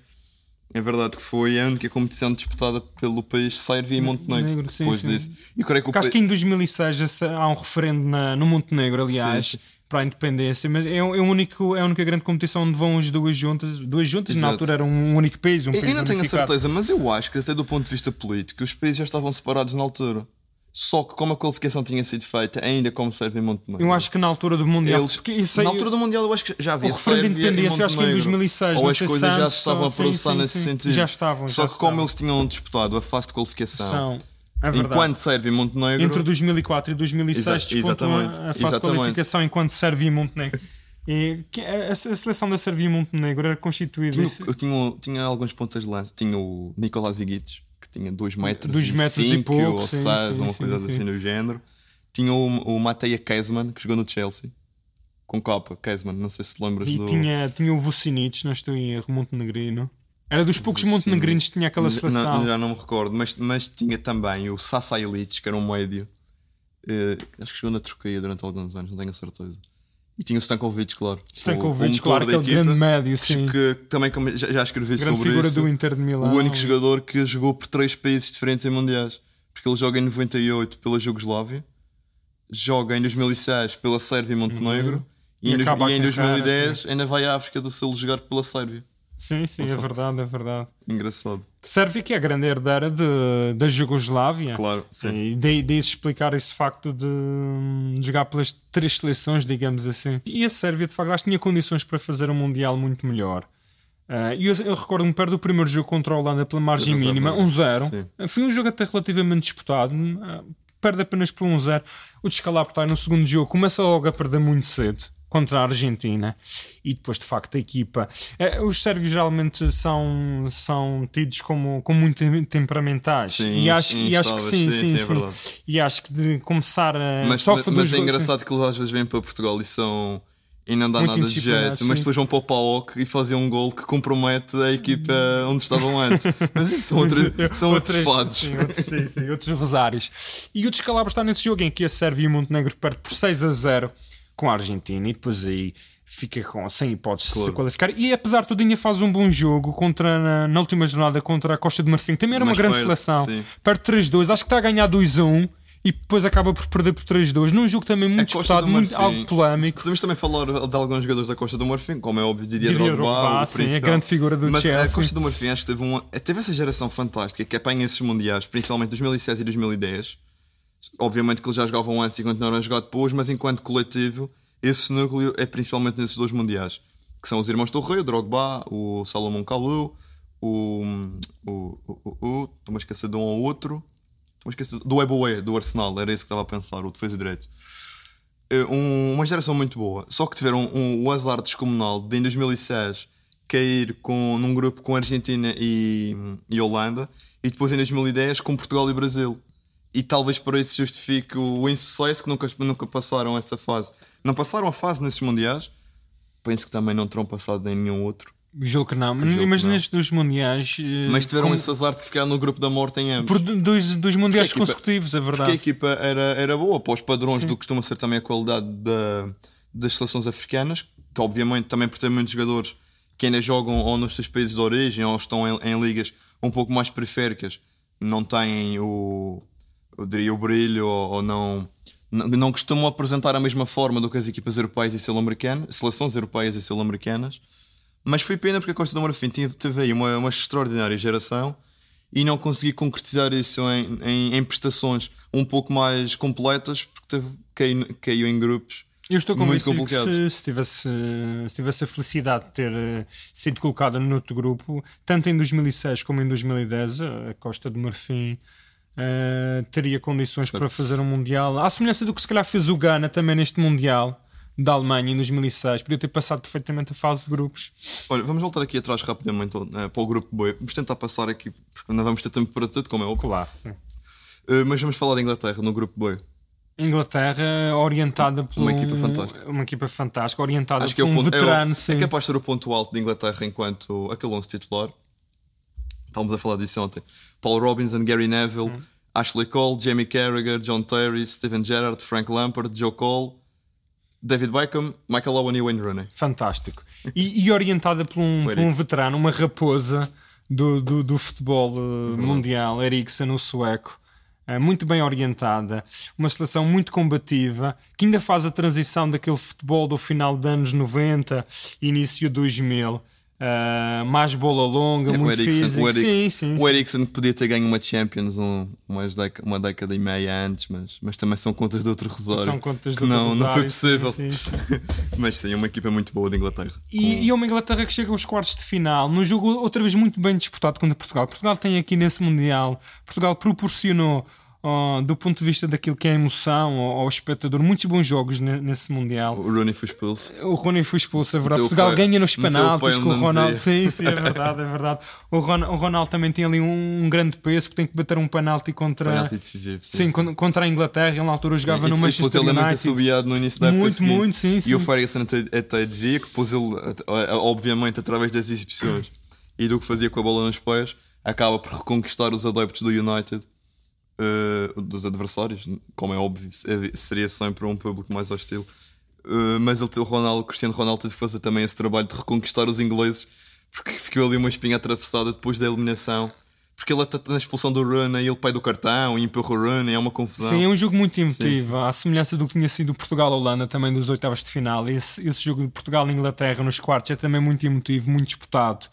É verdade que foi a única competição disputada pelo país Sérvia e Montenegro. Montenegro, sim, depois sim. disso. E eu creio que o acho que em 2006 esse- há um referendo na- no Montenegro, aliás, Sim. para a independência, mas é, é, o único, é a única grande competição onde vão as duas juntas. Duas juntas, na Exato. altura era um único país, um Eu, país eu não tenho a certeza, mas eu acho que até do ponto de vista político os países já estavam separados na altura. Só que como a qualificação tinha sido feita, ainda como Sérvia e Montenegro. Eu acho que na altura do Mundial. Eles, isso aí- na altura do Mundial eu acho que já havia O referendo de independência, eu acho que em Montenegro. 2006, Ou as coisas já antes, se estavam a processar nesse sim. sentido. Já estavam, Só já que como estavam. eles tinham disputado a fase de qualificação, são. É enquanto Sérvia e Montenegro... Entre 2004 e 2006 Exa- a, exatamente, a fase de exatamente. qualificação enquanto Sérvia e Montenegro. E a, a seleção da Sérvia e Montenegro era constituída. Tinha, eu tinha, tinha alguns pontas de lança. Tinha o Nicolás Iguites, tinha 2 metros, Dois e metros e cinco, pouco, ou sim, 6, sim, uma sim, coisa sim. assim do género. Tinha o, o Mateja Kesman, que jogou no Chelsea, com capa, Kesman, não sei se te lembras E do... tinha, tinha o Vucinic, não estou em erro, montenegrino. Era dos poucos montenegrinos que tinha aquela Não- seleção. já não me recordo, mas, mas tinha também o Sasa Ilic, que era um médio, eh, acho que jogou na Turquia durante alguns anos, não tenho a certeza. E tinha o Stankovic, claro. Stankovic, o, o claro, aquele equipa, grande médio, sim. Que, também já, já escrevi Grande sobre figura isso. do Inter de Milão. O único jogador que jogou por três países diferentes em mundiais. Porque ele joga em 98 pela Jugoslávia, joga em 2006 pela Sérvia e Montenegro, e, E em, a e em carreira, 2010 ainda vai à África do Sul jogar pela Sérvia. Sim, sim, é verdade, é verdade. Engraçado. Sérvia que é a grande herdeira de, da Jugoslávia. Claro, sim. E daí, daí explicar esse facto de, hum, jogar pelas três seleções, digamos assim. E a Sérvia, de facto, acho que tinha condições para fazer um Mundial muito melhor. Ah, E eu, eu recordo-me perto do primeiro jogo contra a Holanda pela margem mínima, exemplo, 1-0. sim. Foi um jogo até relativamente disputado. ah, Perde apenas por 1-0. O descalabro no segundo jogo começa logo a perder muito cedo contra a Argentina e depois de facto a equipa eh, os sérvios geralmente são, são tidos como, como muito tem- temperamentais Sim, e, acho, e acho que sim, sim, sim, sim, é e acho que de começar a Mas, mas dos é engraçado que eles às vezes vêm para Portugal e são. E não dá Muito nada de jeito, mas sim. depois vão para o PAOK e fazem um gol que compromete a equipa onde estavam antes. Mas isso são, outra, são outros fados. Sim, outros, sim, sim, outros rosários. E o descalabro está nesse jogo em que a Sérvia e o Montenegro perde por 6 a 0 com a Argentina e depois aí fica com, sem hipótese de se Claro. qualificar. E apesar de tudo, ainda faz um bom jogo contra, na, na última jornada contra a Costa de Marfim, também era uma Mas grande perde, seleção. sim. Perde 3-2, acho que está a ganhar 2-1 e depois acaba por perder por 3-2 num jogo também muito disputado, do muito, algo polémico. Podemos também falar de alguns jogadores da Costa do Marfim, como é óbvio, Didier, Drogba, Drogba, sim, a grande figura do Mas Chelsea. a Costa do Marfim acho que teve, uma, teve essa geração fantástica que apanha esses mundiais, principalmente 2007 e 2010. Obviamente que eles já jogavam antes e continuaram a jogar depois, mas enquanto coletivo, esse núcleo é principalmente nesses dois mundiais, que são os irmãos Torre, o Drogba, o Salomão Kalou, o. o. o. o. Estou-me a esquecer de um ou outro. Estou-me a esquecer do Eboé, do Arsenal, era esse que estava a pensar, o defesa direito. Eh, um- uma geração muito boa. Só que tiveram um, o azar descomunal de em 2006 cair com, num grupo com Argentina e, e Holanda e depois em 2010 com Portugal e Brasil. E talvez por isso justifique o insucesso que nunca, nunca passaram essa fase. Não passaram a fase nesses mundiais. Penso que também não terão passado em nenhum outro. Julgo que não. Mas nestes dois mundiais. eh, Mas tiveram com- esse azar de ficar no grupo da morte em ambos. Por do- dois, dois mundiais equipa- consecutivos, é Porque a verdade. equipa era, era boa para os padrões do que costuma ser também a qualidade da- das seleções africanas, que obviamente também por ter muitos jogadores que ainda jogam ou nos seus países de origem ou estão em, em ligas um pouco mais periféricas, não têm o, eu diria, o brilho ou, ou não, não, não costumam apresentar a mesma forma do que as equipas europeias e sul-americanas, seleções europeias e sul-americanas. Mas foi pena porque a Costa do Marfim teve aí uma, uma extraordinária geração e não consegui concretizar isso em, em, em prestações um pouco mais completas porque teve, caiu, caiu em grupos Eu estou convencido que se, se, tivesse, se tivesse a felicidade de ter eh, sido colocada no outro grupo, tanto em 2006 como em 2010, a Costa do Marfim eh, teria condições para fazer um Mundial. À semelhança do que se calhar fez o Ghana também neste Mundial da Alemanha em 2006, podia ter passado perfeitamente a fase de grupos. Olha, vamos voltar aqui atrás rapidamente eh, para o grupo B. Vamos tentar passar aqui, porque não vamos ter tempo para tudo, como é óbvio. Claro, sim. Eh, mas vamos falar da Inglaterra no grupo B. Inglaterra orientada por Uma equipa fantástica. Uma equipa fantástica, orientada Acho que é, por o um ponto, é, o- veterano, é capaz de ser o ponto alto de Inglaterra enquanto aquele 11 titular. Estávamos a falar disso ontem. Paul Robinson, Gary Neville, Hum. Ashley Cole, Jamie Carragher, John Terry, Steven Gerrard, Frank Lampard, Joe Cole, David Beckham, Michael Owen e Wayne Rooney. Fantástico. E, e orientada por um, por um veterano, uma raposa do, do, do futebol eh, mundial, Eriksen, o sueco. Eh, muito bem orientada, uma seleção muito combativa, que ainda faz a transição daquele futebol do final dos anos 90, início 2000. Eh, mais bola longa, o muito Eriksen, físico. o Erik- sim, sim, o que podia ter ganho uma Champions um, umas uma década e meia antes, mas, mas também são contas de outro Rosário. São contas que do não, não foi possível. sim, sim, mas sim, é uma equipa muito boa de Inglaterra. E, e é uma Inglaterra que chega aos quartos de final, num jogo outra vez muito bem disputado contra Portugal. Portugal tem aqui nesse Mundial, Portugal proporcionou, ó, do ponto de vista daquilo que é a emoção ao, ao espectador, muitos bons jogos ne- nesse Mundial. O Rooney foi expulso. O Rony foi expulso, é verdade. Meteu Portugal ganha nos penaltis com o Ronaldo. Sim, sim, é verdade, é verdade. O, Ron, o Ronaldo também tem ali um, grande peso porque tem que bater um penalti contra, Penalti decisivo. sim, con- contra a Inglaterra. Ele na altura jogava E- no e Manchester ele é muito United. assobiado no início da época Muito, seguinte. muito, sim, E sim. o Ferguson até, até dizia que depois ele, obviamente, através das exibições e do que fazia com a bola nos pés, acaba por reconquistar os adeptos do United, eh, dos adversários, como é óbvio, se- seria sempre um público mais hostil. Eh, mas ele, o Ronaldo, o Cristiano Ronaldo teve que fazer também esse trabalho de reconquistar os ingleses, porque ficou ali uma espinha atravessada depois da eliminação. Porque ele até na expulsão do Rooney, ele pai do cartão e empurra o Rooney, é uma confusão. Sim, é um jogo muito emotivo, à semelhança do que tinha sido Portugal-Holanda também dos oitavos de final. Esse, esse jogo de Portugal-Inglaterra nos quartos é também muito emotivo, muito disputado.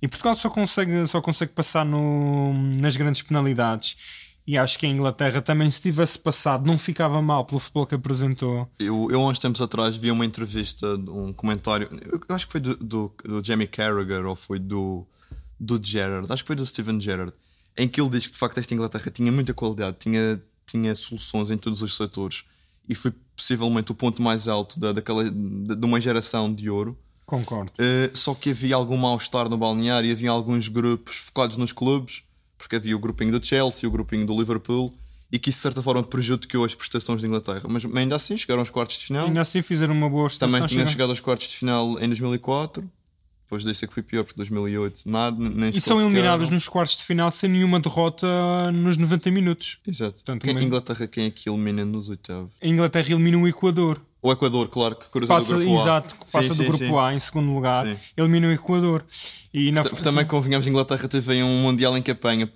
E Portugal só consegue, só consegue passar no, nas grandes penalidades. E acho que a Inglaterra também, se tivesse passado, não ficava mal pelo futebol que apresentou. Eu, eu há uns tempos atrás vi uma entrevista, um comentário, eu acho que foi do, do, do Jamie Carragher ou foi do, do Gerrard, acho que foi do Steven Gerrard, em que ele diz que de facto esta Inglaterra tinha muita qualidade, tinha, tinha soluções em todos os setores e foi possivelmente o ponto mais alto da, daquela, de, uma geração de ouro. Concordo. Uh, só que havia algum mal-estar no balneário, havia alguns grupos focados nos clubes, porque havia o grupinho do Chelsea, o grupinho do Liverpool, e que isso de certa forma prejudicou as prestações de Inglaterra. Mas ainda assim chegaram aos quartos de final. Ainda assim fizeram uma boa estação. Também tinham chegado aos quartos de final em 2004. Depois desse é que foi pior, porque 2008 nada, nem E são eliminados nos quartos de final sem nenhuma derrota nos 90 minutos. Exato. Portanto, Quem, Inglaterra quem é que elimina nos oitavos? A Inglaterra elimina o Equador. O Equador, claro, que cruza Passa, do grupo A. exato, que passa Sim, do sim, grupo sim. A em segundo lugar, elimina o Equador. E na, Também convenhamos, a Inglaterra teve um Mundial em que apanha,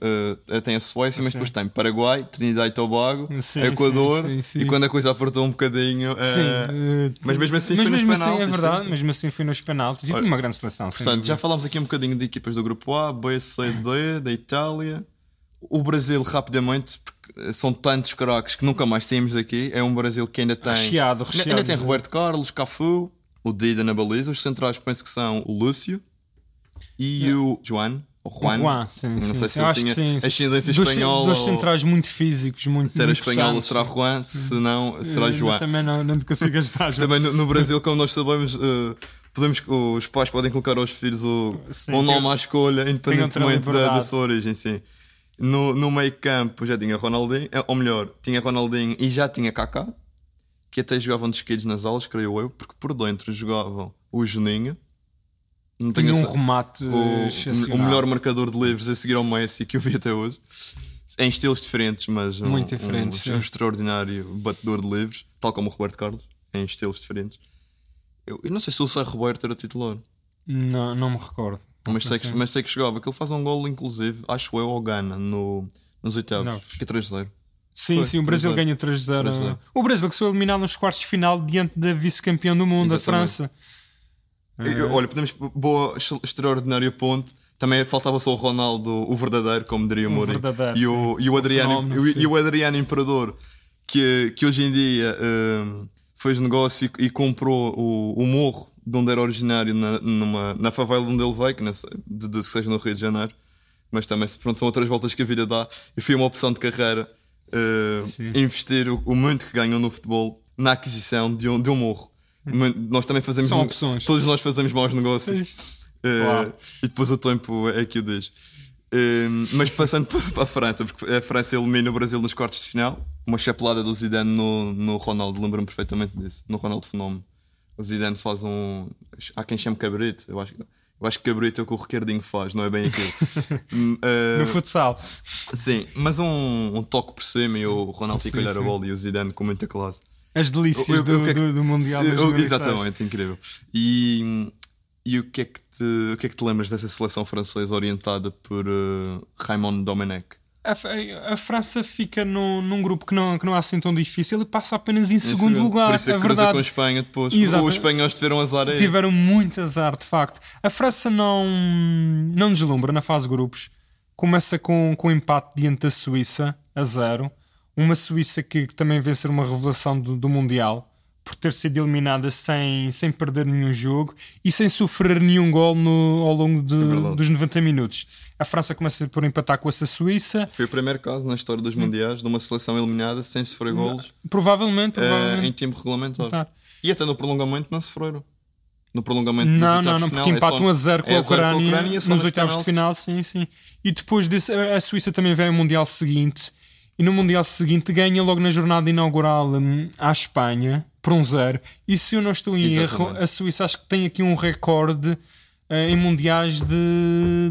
eh, tem a Suécia, mas Sim. depois tem Paraguai, Trinidad e Tobago, Sim, Equador, sim, e quando a coisa apertou um bocadinho. eh, Sim, eh, mas mesmo assim mas foi nos mesmo assim, penaltis, é verdade, mesmo assim foi nos penaltis. E foi uma grande seleção. Portanto, já falámos aqui um bocadinho de equipas do grupo A, B, C, D, da Itália. O Brasil, rapidamente, são tantos craques que nunca mais saímos daqui. É um Brasil que ainda tem. Recheado, recheado. Ainda tem Roberto Carlos, Cafu, o Dida na baliza. Os centrais penso que são o Lúcio e o Joan. o Juan. Juan, sim, não sei sim. se ele tinha sim. ascendência Dois- espanhola Dois centrais muito físicos, muito se era espanhol será Juan, se não, será João. Também não, não te consigo ajudar. Também no, no Brasil, como nós sabemos, eh, podemos, os pais podem colocar aos filhos o, Sim, o nome à escolha, independentemente da, da sua origem, sim. No, no meio campo já tinha Ronaldinho, eh, ou melhor, tinha Ronaldinho e já tinha Kaká, que até jogavam de esquerdos nas aulas, creio eu, porque por dentro jogavam o Juninho, não tenho Tinha um essa- remate o, excepcional. o melhor marcador de livros a seguir ao Messi que eu vi até hoje. Em estilos diferentes, mas um, Muito diferentes, um, sim. um extraordinário batedor de livros, tal como o Roberto Carlos, em estilos diferentes. Eu, eu não sei se o Sai Roberto era titular, Não, não me recordo. mas sei, que, mas sei que chegava. Que ele faz um gol, inclusive, acho eu, ao Gana, no, nos oitavos. Não. Fica 3-0. Sim, Foi, sim, o Brasil 3-0. ganha 3-0. 3-0. O Brasil que foi eliminado nos quartos de final diante da vice-campeão do mundo, a Exatamente. França. Eu- Olha, podemos. Boa, extraordinário ponto. Também faltava só o Ronaldo, o verdadeiro, como diria o Mourinho. E o, e o Adriano, fenómeno, e o- sim. e o Adriano Imperador, que, que hoje em dia hum, fez negócio e, e comprou o, o morro de onde era originário na, numa, na favela onde ele veio, que não sei, de, de, que seja no Rio de Janeiro. Mas também pronto, são outras voltas que a vida dá. E foi uma opção de carreira uh, investir o, o muito que ganham no futebol na aquisição de um, de um morro. Mas Nós também fazemos. São opções. Todos nós fazemos maus negócios. Uh. E depois o tempo é que o diz. Um, mas passando para a França, porque a França elimina o Brasil nos quartos de final. Uma chapelada do Zidane no, no Ronaldo, lembro-me perfeitamente disso. No Ronaldo Fenómeno. O Zidane faz um. Há quem chame cabrito. Eu acho, eu acho que cabrito é o que o Ricardinho faz, não é bem aquilo. Uh, No futsal. sim, mas um, um toque por cima e o Ronaldo fica olhar a bola e o Zidane com muita classe. As delícias O- do, é que- do, do Mundial 2006. Exatamente, incrível. E, e o, que é que te, o que é que te lembras dessa seleção francesa orientada por uh, Raymond Domenech? A, a- a França fica num, num grupo que não, que não é assim tão difícil e passa apenas em segundo Esse- lugar. Por isso é é que cruza verdade. com a Espanha depois. Exato. Os espanhóis tiveram azar aí. Tiveram muito azar, de facto. A França não, não deslumbra na fase de grupos. Começa com, com um empate diante da Suíça, a zero. Uma Suíça que, também vem ser uma revelação do, do Mundial, por ter sido eliminada sem, sem perder nenhum jogo e sem sofrer nenhum gol no, ao longo de- verdade. dos 90 minutos. A França começa por empatar com essa Suíça. Foi o primeiro caso na história dos Mundiais de uma seleção eliminada sem sofrer golos Provavelmente, eh, provavelmente. em tempo regulamentar. Tá. E até no prolongamento não sofreram. No prolongamento Não, não, não, porque é só- empatam a zero com é a a Ucrânia e é só nos oitavos de final, sim, sim. E depois desse, a a Suíça também vem ao Mundial seguinte. E no Mundial seguinte ganha logo na jornada inaugural hum, à Espanha por um zero. E se eu não estou em erro, a Suíça acho que tem aqui um recorde eh, em mundiais de,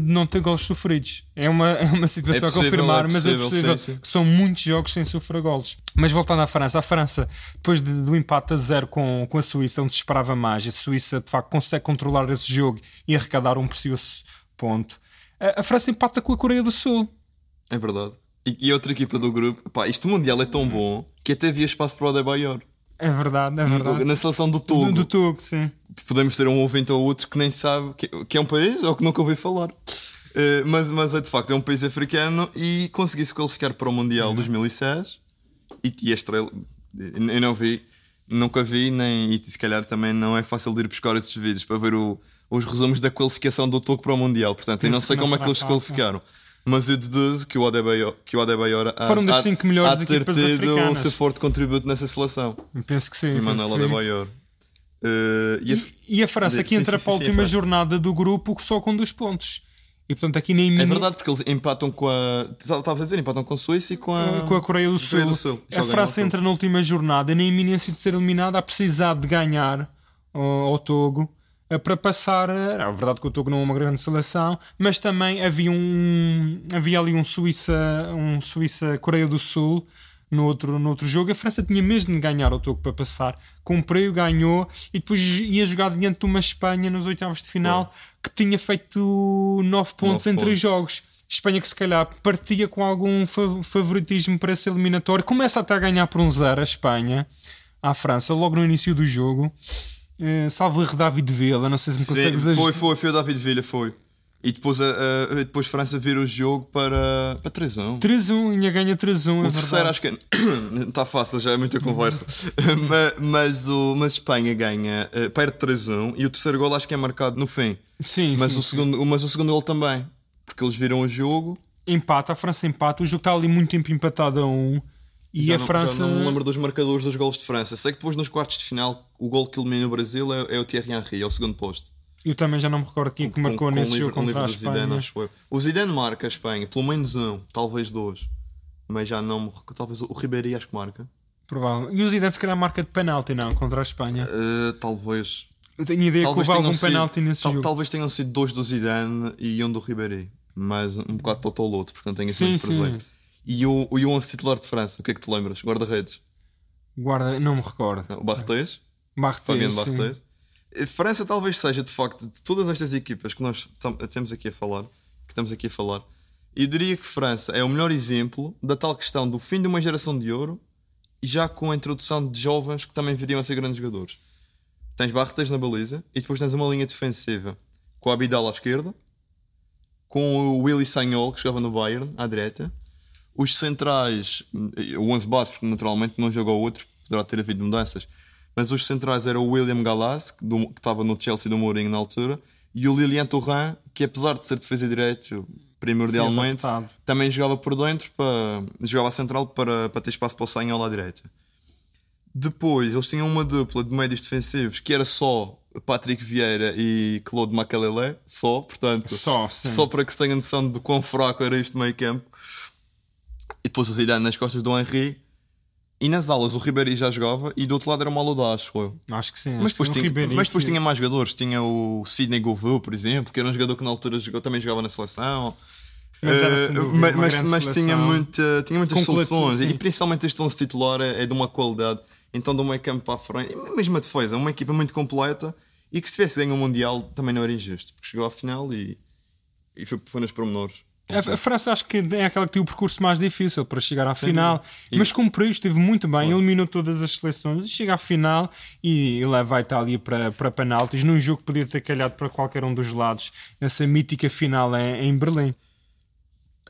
de não ter golos sofridos. É uma, é uma situação É a possível, confirmar, é mas é possível, possível sim, sim. que são muitos jogos sem sofrer golos. Mas voltando à França, a França, depois de- do empate a zero com, com a Suíça, onde se esperava mais, a Suíça de facto consegue controlar esse jogo e arrecadar um precioso ponto. A, a França empata com a Coreia do Sul. É verdade. E, e outra equipa do grupo, pá, este Mundial é tão bom que até havia espaço para o Adebayor. É verdade, é verdade. Na seleção do Togo. Do, Togo, sim. Podemos ter um ouvinte ou outro que nem sabe que, que é um país ou que nunca ouviu falar. Eh, mas, mas é de facto é um país africano e conseguiu-se qualificar para o Mundial 2006 e, e a estrela, eu não vi, nunca vi, nem, e se calhar também não é fácil de ir buscar esses vídeos para ver o- os resumos da qualificação do Togo para o Mundial. Portanto, eu não sei não como é que eles se qualificaram. Mas eu deduzo que o Adebayor, que o Adebayor há- Foram das há- cinco melhores há de ter tido o seu forte contributo nessa seleção. Penso que sim. E Manuel sim. Adebayor. Eh, e esse- E, e a França Sim, que entra sim, para a sim, sim, última a jornada do grupo só com dois pontos. E portanto aqui nem É verdade, porque eles empatam com a. Estavas a dizer, empatam com a Suíça e com a. com a Coreia do Sul. Coreia do Sul. A França entra na última jornada na iminência de ser eliminada a precisar de ganhar ao, ao Togo para passar. É verdade que o Togo não é uma grande seleção, mas também havia um havia ali um Suíça um Suíça Coreia do Sul no outro, no outro jogo. A França tinha mesmo de ganhar ao Togo para passar. Cumpriu, ganhou e depois ia jogar diante de uma Espanha nos oitavos de final que tinha feito 9 pontos em pontos. 3 jogos. Espanha que se calhar partia com algum fa- favoritismo para esse eliminatório. Começa até a ganhar por um zero a Espanha à França, logo no início do jogo. Eh, salvo erro David Villa, não sei se me Sim, consegues foi, ajudar. foi, foi o David Villa, foi. E depois, a, a- depois França vira o jogo para, para 3-1. 3-1, ainda ganha 3-1. O é terceiro verdade. acho que está fácil, já é muita conversa. mas, mas, o, mas Espanha ganha, eh, perde 3-1 e o terceiro gol acho que é marcado no fim. Sim, Mas, sim, o, sim. segundo, mas o segundo gol também. porque eles viram o jogo. Empata, a França empata, o jogo está ali muito tempo empatado a um. E já a não, França. já não me lembro dos marcadores dos golos de França. Sei que depois nos quartos de final o gol que elimina o Brasil é, é o Thierry Henry, é o segundo posto. Eu também já não me recordo quem é que marcou Com- com nesse um jogo contra a Zidane, Espanha. acho eu. O Zidane marca a Espanha, pelo menos um, talvez dois. Mas já não me recordo. Talvez o Ribéry acho que marca. Provável. E o Zidane se calhar marca de penalti, não, contra a Espanha. Uh, talvez. Eu tenho ideia Talvez que houve algum sido, penalti nesse tal- jogo. talvez tenham sido dois do Zidane e um do Ribéry. Mas um bocado totoloto, porque não tenho assim Sim, muito presente. sim. E o, o 11 titular de França, o que é que te lembras? Guarda-redes? Guarda, não me recordo. O? Fabiano Barretes, sim. Barretés? Eh, França talvez seja, de facto, de todas estas equipas que nós temos aqui a falar, que estamos aqui a falar, eu diria que França é o melhor exemplo da tal questão do fim de uma geração de ouro e já com a introdução de jovens que também viriam a ser grandes jogadores. Tens Barretés na baliza e depois tens uma linha defensiva com a Abidal à esquerda, com o Willy Sagnol, que jogava no Bayern, à direita. Os centrais, o 11 base, porque naturalmente não jogou outro, poderá ter havido mudanças. Mas os centrais eram o William Gallas, que, do- que estava no Chelsea do Mourinho na altura, e o Lilian Thuram, que apesar de ser defesa direito primordialmente, Sim, adaptado. também jogava por dentro, para, jogava a central para, para ter espaço para o Sagnol à direita. Depois eles tinham uma dupla de médios defensivos que era só Patrick Vieira e Claude Makalele, só, portanto, Só, sim. só para que se tenha noção de quão fraco era este meio campo. E depois o Zidane nas costas do Henry. E nas alas o Ribéry já jogava e do outro lado era o Malodá, acho eu. Acho que sim. Mas depois, tinha, mas depois que- tinha mais jogadores. Tinha o Sidney Govou, por exemplo, que era um jogador que na altura jogou, também jogava na seleção. Mas dúvida, mas, mas, mas tinha, muita, tinha muitas Completo, soluções sim. e principalmente este 11 titular é, é de uma qualidade. Então, do meio campo para a frente, e mesmo a defesa, uma equipa muito completa e que se tivesse ganho o Mundial também não era injusto, porque chegou à final e, e foi, foi nos pormenores. A, a França acho que é aquela que tem o percurso mais difícil para chegar à final. E- mas cumpriu, esteve muito bem, eliminou todas as seleções, chega à final e, e leva a Itália para, para penaltis, num jogo que podia ter calhado para qualquer um dos lados, nessa mítica final em, em Berlim.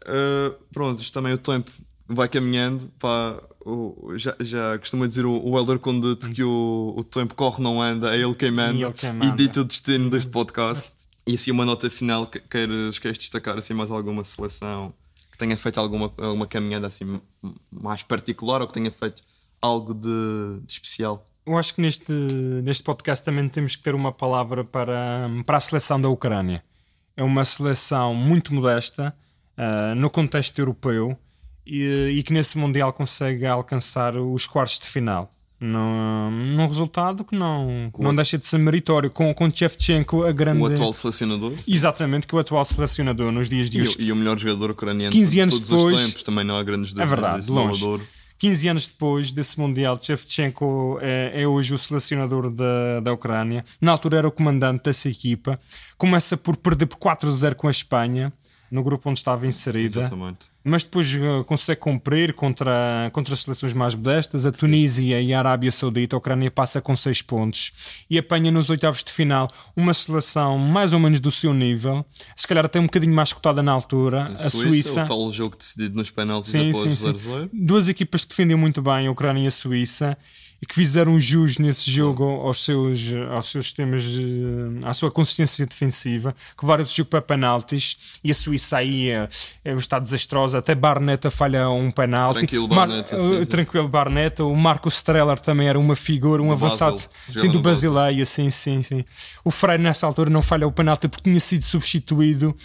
Uh, pronto, isto também o tempo vai caminhando. Pá, o- já, já costuma dizer o, o Elder Conduto que o, o tempo corre, não anda, é ele quem manda E ele quem e manda. dita o destino deste podcast. E assim, uma nota final: que- queres, queres destacar assim, mais alguma seleção que tenha feito alguma, alguma caminhada assim mais particular ou que tenha feito algo de, de especial? Eu acho que neste, neste podcast também temos que ter uma palavra para, para a seleção da Ucrânia. É uma seleção muito modesta ah, no contexto europeu e, e que nesse Mundial consegue alcançar os quartos de final. Num, num resultado que não, que não deixa de ser meritório, com, com Shevchenko a grande. O atual selecionador Exatamente, que o atual selecionador nos dias de e, hoje. o- e o melhor jogador ucraniano 15 de anos todos depois- os tempos. Também não há grandes É dúvidas. verdade, desse longe. Balodouro. 15 anos depois desse Mundial, Shevchenko é, é hoje o selecionador da, da Ucrânia. Na altura era o comandante dessa equipa. Começa por perder por 4-0 com a Espanha, no grupo onde estava inserida. Exatamente. Mas depois eh, consegue cumprir contra, contra as seleções mais modestas, a Tunísia e a Arábia Saudita. A Ucrânia passa com 6 pontos e apanha nos oitavos de final uma seleção mais ou menos do seu nível, se calhar até um bocadinho mais cotada na altura, a Suíça. O tal jogo decidido nos penaltis Sim, após sim, sim. 0-0. Duas equipas que defendem muito bem, a Ucrânia e a Suíça, e que fizeram jus nesse jogo aos seus, aos seus sistemas, à sua consistência defensiva, que levaram esse jogo para penaltis, e a Suíça aí eh, eh, está desastrosa, até Barneta falha um penalti. Tranquilo, Mar- Barneta, sim, sim. Tranquilo, Barneta. O Marco Streller também era uma figura, um Do avançado Basel. sim, do. Basileia, sim, sim, sim. O Freire nessa altura não falha o penalti porque tinha sido substituído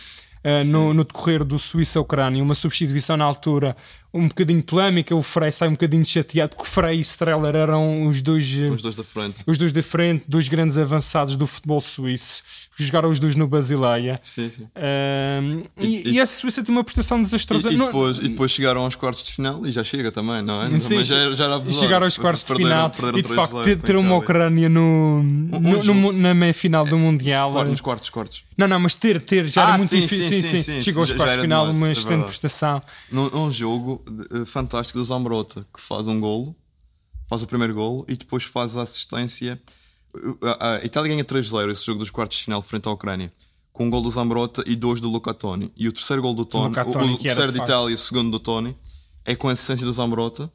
eh, no, no decorrer do Suíça-Ucrânia, uma substituição na altura um bocadinho polémica. O Frei sai um bocadinho chateado porque Frei e Streller eram os dois. eh, Os dois da frente. Os dois da frente, dois grandes avançados do futebol suíço, jogaram os dois no Basileia. Sim, sim. Ahm, e, E- e essa Suíça tem uma prestação E, desastrosa. e Não- depois, e depois chegaram aos quartos de final e já chega também, não é? Sim, Mas já, já era e abusado. chegar aos quartos de Perderam- final perderam e de 3-0 facto ter, ter uma. Ucrânia no, no- no- na meia final do Mundial. Quartos, Nos quartos, quartos. Não, não, mas ter, ter já Ah, era muito sim, difícil. sim, Sim, sim, sim, Chegou aos quartos de final, uma é excelente prestação. Num, num jogo eh, fantástico do Zambrota, que faz um golo, faz o primeiro golo e depois faz a assistência. A, a Itália ganha 3-0 esse jogo dos quartos de final frente à Ucrânia. Com um gol do Zambrota e dois do Luca Toni. E o terceiro gol do Toni, o, o terceiro de de. Itália e o segundo do Toni, é com a assistência do Zambrota.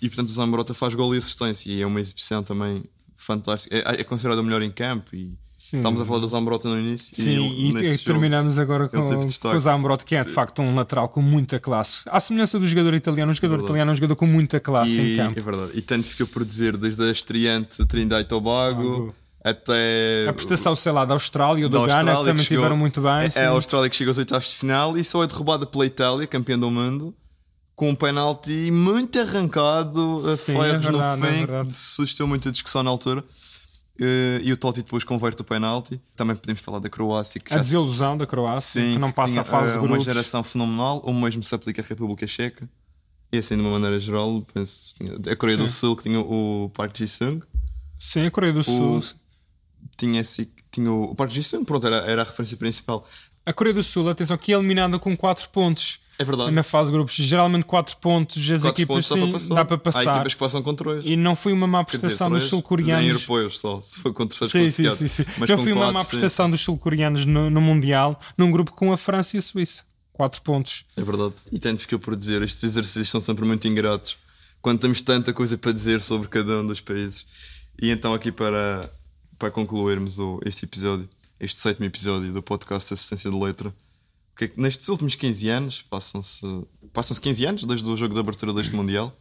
E portanto o Zambrota faz gol e assistência. E é uma exibição também fantástica. É, é considerado o melhor em campo. E Sim. Estávamos a falar do Zambrota no início. Sim, e, e, nesse e jogo, terminamos agora com, ele com o Zambrot, que é de Sim. facto um lateral com muita classe. À semelhança do jogador italiano, o jogador verdade. italiano é um jogador com muita classe E, em campo. é verdade. E tanto ficou por dizer, desde a estreante Trindade e Tobago até. A prestação, sei lá, da Austrália ou da Ghana, que também chegou- tiveram muito bem. É, sim. é a Austrália que chega aos oitavos de final e só é derrubada pela Itália, campeã do mundo, com um penalti muito arrancado, a Sim, ferros é verdade, no é fim, verdade. que suscitou muita discussão na altura. Eh, e o Totti depois converte o penalti. Também podemos falar da Croácia, que A já desilusão da Croácia, Sim, que não passa tinha, a fase eh, de uma grupos. geração fenomenal. O mesmo se aplica à República Checa. E assim, de uma maneira geral, penso, tinha a Coreia do Sim. Sul, que tinha o Park Ji-sung. Sim, a Coreia do Sul. Tinha, esse, tinha o, o Park Ji-sung, pronto, era, era a referência principal. A Coreia do Sul, atenção, que é eliminada com 4 pontos. É verdade. Na fase de grupos, geralmente 4 pontos, as Quatro equipas pontos dá sim, para passar. dá para Há passar. equipas que passam com três. E não foi uma má Quer dizer, prestação dos sul-coreanos. Em europeus só, se for com terceiros Sim, sim, sim, sim. Mas Não foi uma quatro, má sim. prestação dos sul-coreanos no, no Mundial, num grupo com a França e a Suíça. 4 pontos. É verdade. E tanto ficou por dizer, estes exercícios são sempre muito ingratos quando temos tanta coisa para dizer sobre cada um dos países. E então, aqui para, para concluirmos o, este episódio, este sétimo episódio do podcast Assistência de Letra, que é que nestes últimos 15 anos, passam-se passam 15 anos desde o jogo de abertura deste Mundial,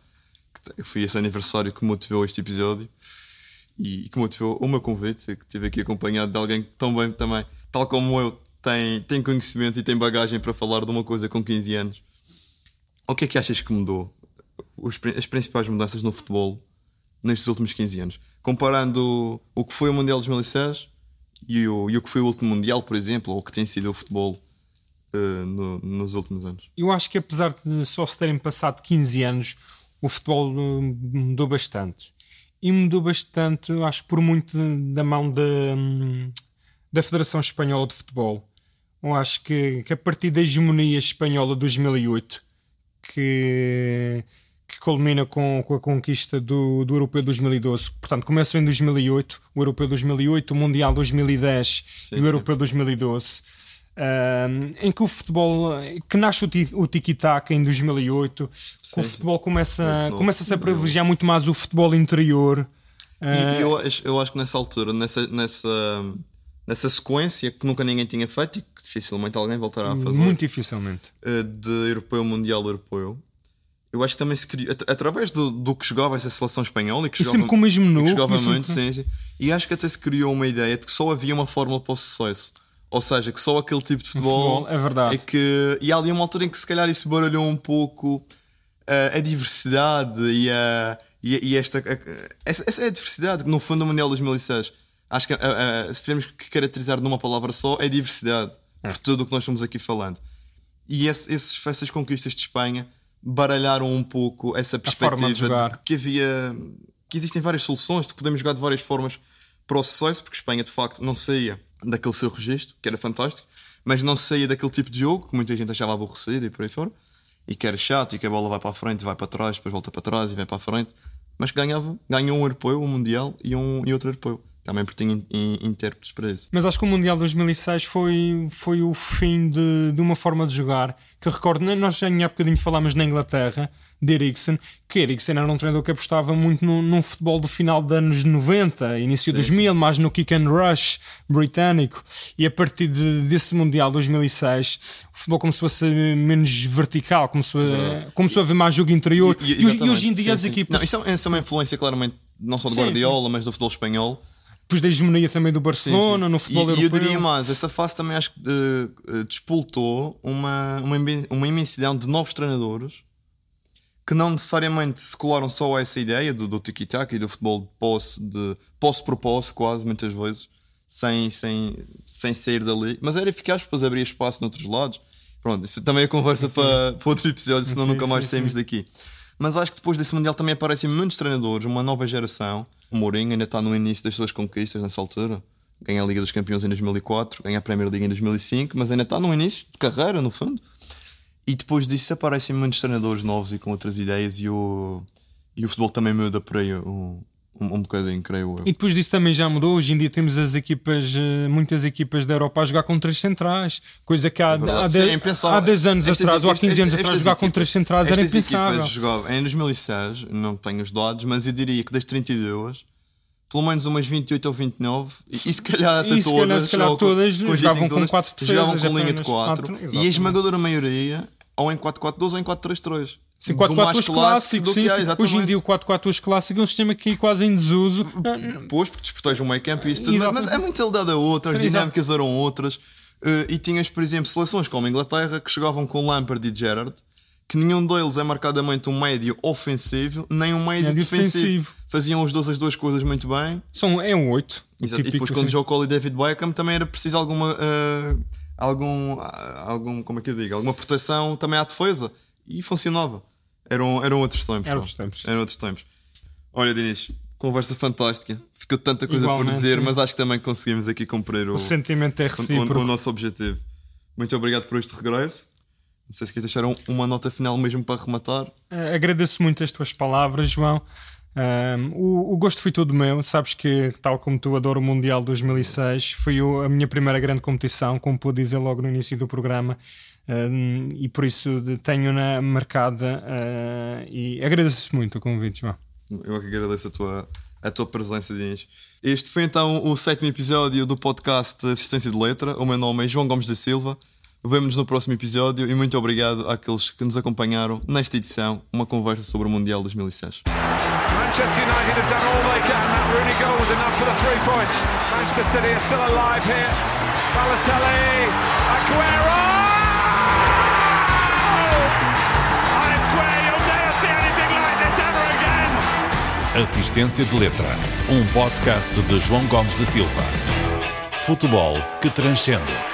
que foi esse aniversário que motivou este episódio e que motivou o meu convite, que estive aqui acompanhado de alguém que tão bem também, tal como eu, tem, tem conhecimento e tem bagagem para falar de uma coisa com 15 anos. O que é que achas que mudou? Os as principais mudanças no futebol nestes últimos 15 anos? Comparando o que foi o Mundial de 2006 e o, e o que foi o último Mundial, por exemplo, ou o que tem sido o futebol eh, no- nos últimos anos. Eu acho que apesar de só se terem passado 15 anos, o futebol uh, mudou bastante. E mudou bastante, acho, por muito da mão da, hum, da Federação Espanhola de Futebol. Eu acho que, que a partir da hegemonia espanhola de 2008, que, que culmina com, com a conquista do, do Europeu 2012, portanto, começou em 2008, o Europeu 2008, o Mundial 2010 Sim, e o sim. Europeu 2012. Um, em que o futebol que nasce o, ti- o tiki-taka em 2008 que o Sim, futebol começa, novo. começa-se a privilegiar muito mais o futebol interior E, e eu, acho, eu acho que nessa altura, nessa, nessa, nessa sequência que nunca ninguém tinha feito e que dificilmente alguém voltará a fazer, muito dificilmente eh, de europeu, mundial, europeu, eu acho que também se criou, at- através do, do que jogava essa seleção espanhola e que E jogava, sempre com o mesmo jogava muito, sim, sim. E acho que até se criou uma ideia de que só havia uma fórmula para o sucesso. Ou seja, que só aquele tipo de futebol, futebol, é verdade. que, e há ali uma altura em que se calhar isso baralhou um pouco eh, a diversidade e, a, e, e esta. a- essa, essa é a diversidade no fundo o Mundial 2006 acho que eh, eh, se tivermos que caracterizar numa palavra só é diversidade por tudo o que nós estamos aqui falando. E esse- esses, essas conquistas de Espanha baralharam um pouco essa perspectiva de que havia que existem várias soluções, de que podemos jogar de várias formas para o sucesso, porque Espanha de facto não saía daquele seu registro, que era fantástico, mas não saía daquele tipo de jogo que muita gente achava aborrecido e por aí fora, e que era chato, e que a bola vai para a frente, vai para trás, depois volta para trás e vem para a frente, mas ganhava, ganhou um europeu, um mundial e, um, e outro europeu. Também porque tinha in- in- intérpretes para isso. Mas acho que o Mundial 2006 foi, foi o fim de, de uma forma de jogar que recordo, nós já há bocadinho falámos na Inglaterra de Eriksen, que Eriksen era um treinador que apostava muito no, num futebol do final dos anos 90, início de 2000, mais no kick and rush britânico. E a partir de- desse Mundial 2006, o futebol começou a ser menos vertical, começou a, começou a haver mais jogo interior. E, e exatamente, hoje em dia sim, as sim. equipas Não, isso, é, isso é uma influência claramente não só do Sim, Guardiola, mas do futebol espanhol. depois da hegemonia também do Sim, Barcelona, sim. no futebol e, europeu. E eu diria mais, essa fase também acho que eh, despoltou uma, uma, uma imensidão de novos treinadores que não necessariamente se colaram só a essa ideia do, do tiki-taka e do futebol de posse, de posse por posse, quase, muitas vezes, sem, sem, sem sair dali, mas era eficaz, depois abria espaço noutros lados. Pronto, isso também é conversa para, para outro episódio, senão Sim, nunca mais sim, saímos sim. daqui. Mas acho que depois desse Mundial também aparecem muitos treinadores, uma nova geração. O Mourinho ainda está no início das suas conquistas nessa altura. Ganha a Liga dos Campeões em 2004, ganha a Premier League em 2005, mas ainda está no início de carreira, no fundo. E depois disso aparecem muitos treinadores novos e com outras ideias e o, e o futebol também muda por aí um, um, um bocadinho, creio eu. E depois disso também já mudou. Hoje em dia temos as equipas, eh, muitas equipas da Europa a jogar com três centrais, coisa que há, há, verdade. de- Sim, é impensável. há 10 anos atrás ou há equipas- 15 anos atrás jogar com equipas- três centrais era impensável. jogavam em 2006, não tenho os dados, mas eu diria que das 32, pelo menos umas 28 ou 29, e, e se calhar até E se todas, se calhar ou todas com jogavam com todas, quatro defesas, jogavam com linha de apenas 4, quatro, e a esmagadora maioria ou em 4-4-2 ou em 4-3-3. Sim, Do 4 mais 4 2 clássico sim, exatamente. Hoje em dia o 4 4 2 clássico é um sistema que é quase em desuso. Pois, porque desprotege o meio campo e isso tudo, Exato. mas é muito ligado a outras, as Exato. dinâmicas eram outras. Eh, e tinhas, por exemplo, seleções como a Inglaterra que chegavam com Lampard e Gerrard, que nenhum deles é marcadamente um médio ofensivo, nem um médio Médio defensivo. defensivo. Faziam os dois as duas coisas muito bem. São, é um 8. Exato. e depois, quando Joe Cole e David Beckham, também era preciso alguma. eh, algum, ah, algum. Como é que eu digo? Alguma proteção também à defesa. E funcionava. Eram, eram outros tempos. Eram outros tempos. Eram outros tempos. Olha, Dinis, conversa fantástica. Ficou tanta coisa por Igualmente, dizer, sim. mas acho que também conseguimos aqui cumprir o, O sentimento é o- o- o nosso objetivo. Muito obrigado por este regresso. Não sei se queres deixar um- uma nota final mesmo para rematar. Eh, agradeço muito as tuas palavras, João. Ahm, o, o gosto foi todo meu. Sabes que, tal como tu, adoro o Mundial 2006. Foi a minha primeira grande competição, como pude dizer logo no início do programa. Ahm, e por isso tenho-na marcada. ah, e agradeço muito o convite, João. Eu é que agradeço a tua, a tua presença, Dinis. Este foi então o sétimo episódio do podcast Assistência de Letra. O meu nome é João Gomes da Silva. Vemo-nos no próximo episódio e muito obrigado àqueles que nos acompanharam nesta edição, uma conversa sobre o Mundial 2006. Manchester United have done all they can. That Rooney goal was enough for the three points. Manchester City are still alive here. Balotelli, Aguero! I swear you'll never see anything like this ever again. Assistência de Letra, um podcast de João Gomes da Silva. Futebol que transcende.